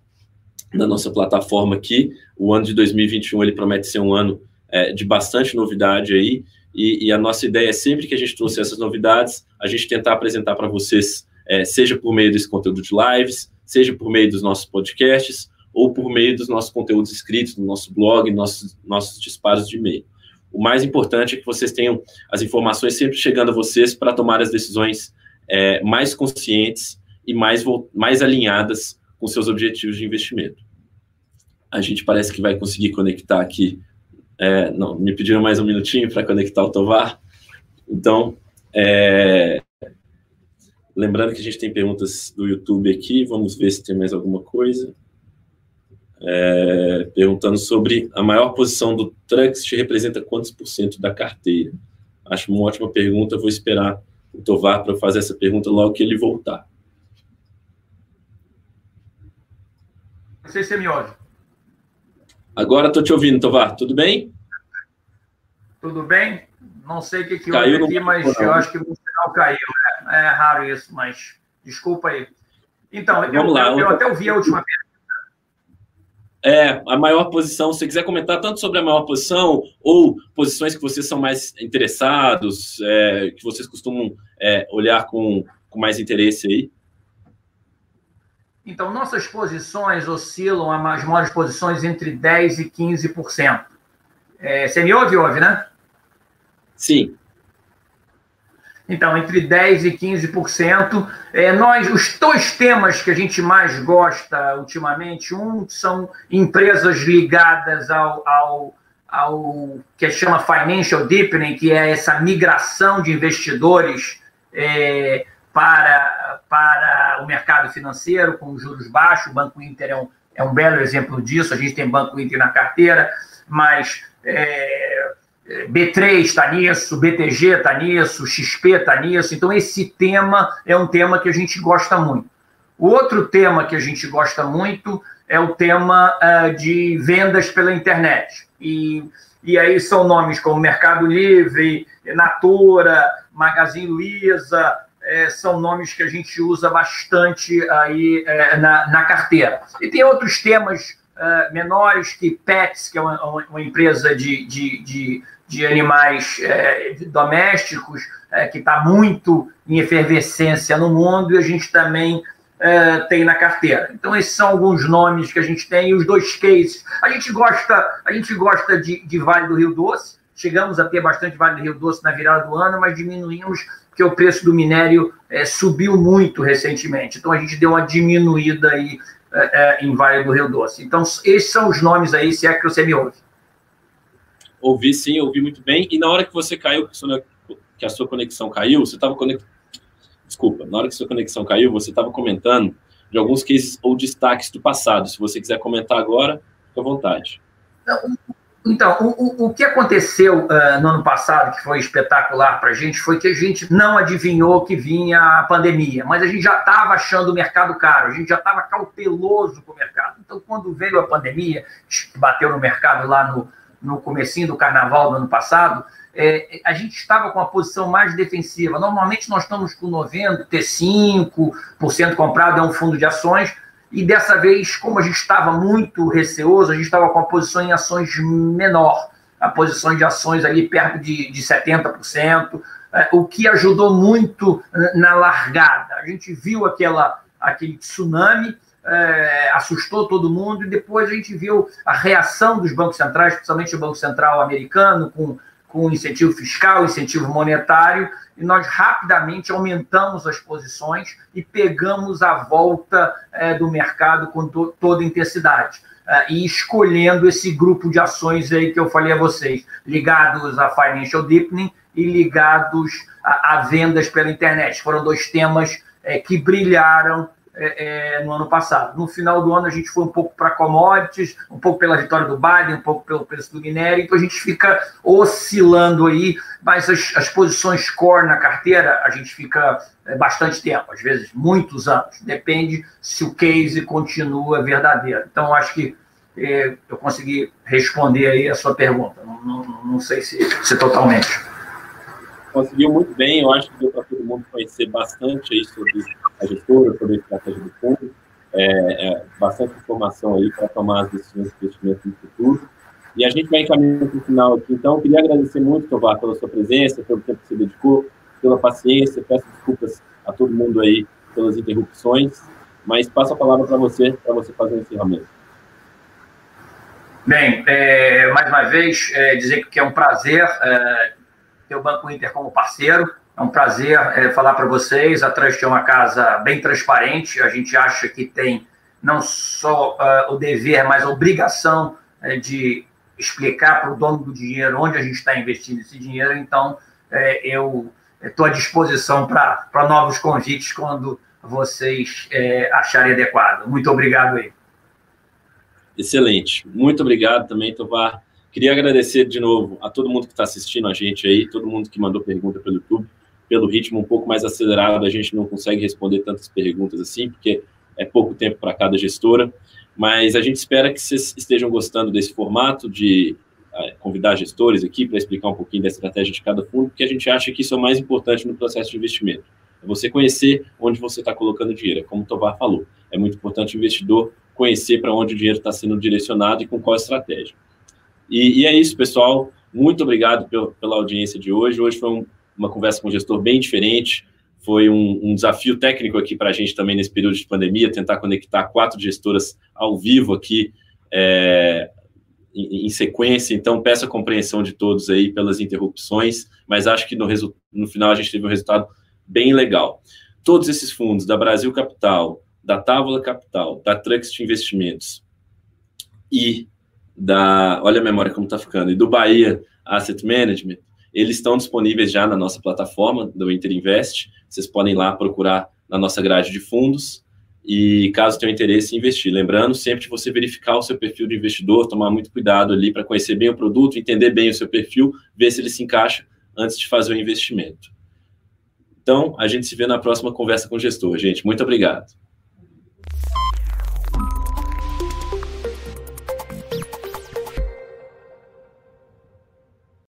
[SPEAKER 1] na nossa plataforma aqui. O ano de 2021 ele promete ser um ano é, de bastante novidade aí, e, e, a nossa ideia é sempre que a gente trouxe essas novidades, a gente tentar apresentar para vocês, é, seja por meio desse conteúdo de lives, seja por meio dos nossos podcasts, ou por meio dos nossos conteúdos escritos, no nosso blog, nossos, nossos disparos de e-mail. O mais importante é que vocês tenham as informações sempre chegando a vocês para tomar as decisões é, mais conscientes e mais, mais alinhadas com seus objetivos de investimento. A gente parece que vai conseguir conectar aqui. É, não, me pediram mais um minutinho para conectar o Tovar. Então, é, lembrando que a gente tem perguntas do YouTube aqui, vamos ver se tem mais alguma coisa. É, perguntando sobre a maior posição do Trust representa quantos por cento da carteira? Acho uma ótima pergunta, vou esperar o Tovar para fazer essa pergunta logo que ele voltar.
[SPEAKER 5] Não sei se me ouve.
[SPEAKER 1] Agora estou te ouvindo, Tovar. Tudo bem?
[SPEAKER 5] Tudo bem? Não sei o que, que caiu houve aqui, mas eu acho que o sinal caiu. É, é, raro isso, mas desculpa aí. Então, Vamos eu, lá. eu, eu até ouvi a última pergunta.
[SPEAKER 1] É, a maior posição, se você quiser comentar tanto sobre a maior posição ou posições que vocês são mais interessados, é, que vocês costumam é, olhar com, com mais interesse aí.
[SPEAKER 5] Então, nossas posições oscilam as maiores posições entre 10% e 15%. É, você me ouve, ouve, né?
[SPEAKER 1] Sim.
[SPEAKER 5] Então, entre 10% e 15%. É, nós, os dois temas que a gente mais gosta ultimamente, um são empresas ligadas ao, ao, ao que chama Financial Deepening, que é essa migração de investidores é, para, para o mercado financeiro com juros baixos. O Banco Inter é um, é um belo exemplo disso. A gente tem Banco Inter na carteira, mas é, B3 está nisso, BTG está nisso, XP está nisso. Então, esse tema é um tema que a gente gosta muito. O outro tema que a gente gosta muito é o tema uh, de vendas pela internet. E, e aí são nomes como Mercado Livre, Natura, Magazine Luiza, é, são nomes que a gente usa bastante aí é, na, na, carteira. E tem outros temas é, menores, que Pets, que é uma, uma empresa de, de, de, de animais é, domésticos, é, que está muito em efervescência no mundo, e a gente também é, tem na carteira. Então, esses são alguns nomes que a gente tem, e os dois cases. A gente gosta, a gente gosta de, de Vale do Rio Doce, chegamos a ter bastante Vale do Rio Doce na virada do ano, mas diminuímos porque o preço do minério é, subiu muito recentemente. Então a gente deu uma diminuída aí é, é, em Vale do Rio Doce. Então esses são os nomes aí, se é que você me ouve.
[SPEAKER 1] Ouvi sim, ouvi muito bem. E na hora que você caiu, que a sua conexão caiu, você estava conectado. Desculpa, na hora que a sua conexão caiu, você estava comentando de alguns cases ou destaques do passado. Se você quiser comentar agora, fique à vontade.
[SPEAKER 5] Não, então, o, o, que aconteceu uh, no ano passado, que foi espetacular para a gente, foi que a gente não adivinhou que vinha a pandemia, mas a gente já estava achando o mercado caro, a gente já estava cauteloso com o mercado. Então, quando veio a pandemia, que bateu no mercado lá no, no comecinho do carnaval do ano passado, é, a gente estava com a posição mais defensiva. Normalmente nós estamos com 90%, T5% comprado, é um fundo de ações, e dessa vez, como a gente estava muito receoso, a gente estava com a posição em ações menor, a posição de ações ali perto de, de 70%, é, o que ajudou muito na largada. A gente viu aquela, aquele tsunami, é, assustou todo mundo, e depois a gente viu a reação dos bancos centrais, principalmente o Banco Central americano, com, com incentivo fiscal, incentivo monetário, e nós rapidamente aumentamos as posições e pegamos a volta é, do mercado com to toda intensidade. É, e escolhendo esse grupo de ações aí que eu falei a vocês, ligados a financial deepening e ligados a, a vendas pela internet. Foram dois temas é, que brilharam é, é, no ano passado. No final do ano, a gente foi um pouco para commodities, um pouco pela vitória do Biden, um pouco pelo preço do minério, então a gente fica oscilando aí, mas as, as posições core na carteira, a gente fica é, bastante tempo, às vezes muitos anos. Depende se o case continua verdadeiro. Então, acho que é, eu consegui responder aí a sua pergunta. Não, não, não sei se, se totalmente.
[SPEAKER 1] Conseguiu muito bem, eu acho que deu para todo mundo conhecer bastante aí sobre a gestora, sobre a estratégia do fundo, é, é, bastante informação aí para tomar as decisões de investimento no futuro. E a gente vai encaminhando para o final aqui. Então, queria agradecer muito, Tovar, pela sua presença, pelo tempo que você dedicou, pela paciência. Peço desculpas a todo mundo aí pelas interrupções, mas passo a palavra para você, para você fazer o encerramento.
[SPEAKER 5] Bem, é, mais uma vez, é, dizer que é um prazer é, ter o Banco Inter como parceiro. É um prazer é, falar para vocês. A Trust é uma casa bem transparente. A gente acha que tem não só uh, o dever, mas a obrigação uh, de explicar para o dono do dinheiro onde a gente está investindo esse dinheiro. Então, uh, eu estou à disposição para novos convites quando vocês acharem adequado. Muito obrigado aí.
[SPEAKER 1] Excelente. Muito obrigado também, Tovar. Queria agradecer de novo a todo mundo que está assistindo a gente aí, todo mundo que mandou pergunta pelo YouTube. Pelo ritmo um pouco mais acelerado, a gente não consegue responder tantas perguntas assim, porque é pouco tempo para cada gestora. Mas a gente espera que vocês estejam gostando desse formato de uh, convidar gestores aqui para explicar um pouquinho da estratégia de cada fundo, porque a gente acha que isso é o mais importante no processo de investimento. É você conhecer onde você está colocando dinheiro, é como o Tovar falou. É muito importante o investidor conhecer para onde o dinheiro está sendo direcionado e com qual estratégia. E, e é isso, pessoal. Muito obrigado pela, pela audiência de hoje. Hoje foi um, uma conversa com um gestor bem diferente. Foi um, um desafio técnico aqui para a gente também nesse período de pandemia, tentar conectar quatro gestoras ao vivo aqui é, em, em, sequência. Então, peço a compreensão de todos aí pelas interrupções, mas acho que no, no final a gente teve um resultado bem legal. Todos esses fundos da Brasil Capital, da Távola Capital, da Truxt Investimentos e da. Olha a memória como está ficando, e do Bahia Asset Management, eles estão disponíveis já na nossa plataforma do Inter Invest. Vocês podem lá procurar na nossa grade de fundos e caso tenham interesse em investir. Lembrando sempre de você verificar o seu perfil de investidor, tomar muito cuidado ali para conhecer bem o produto, entender bem o seu perfil, ver se ele se encaixa antes de fazer o investimento. Então, a gente se vê na próxima conversa com o gestor, gente. Muito obrigado.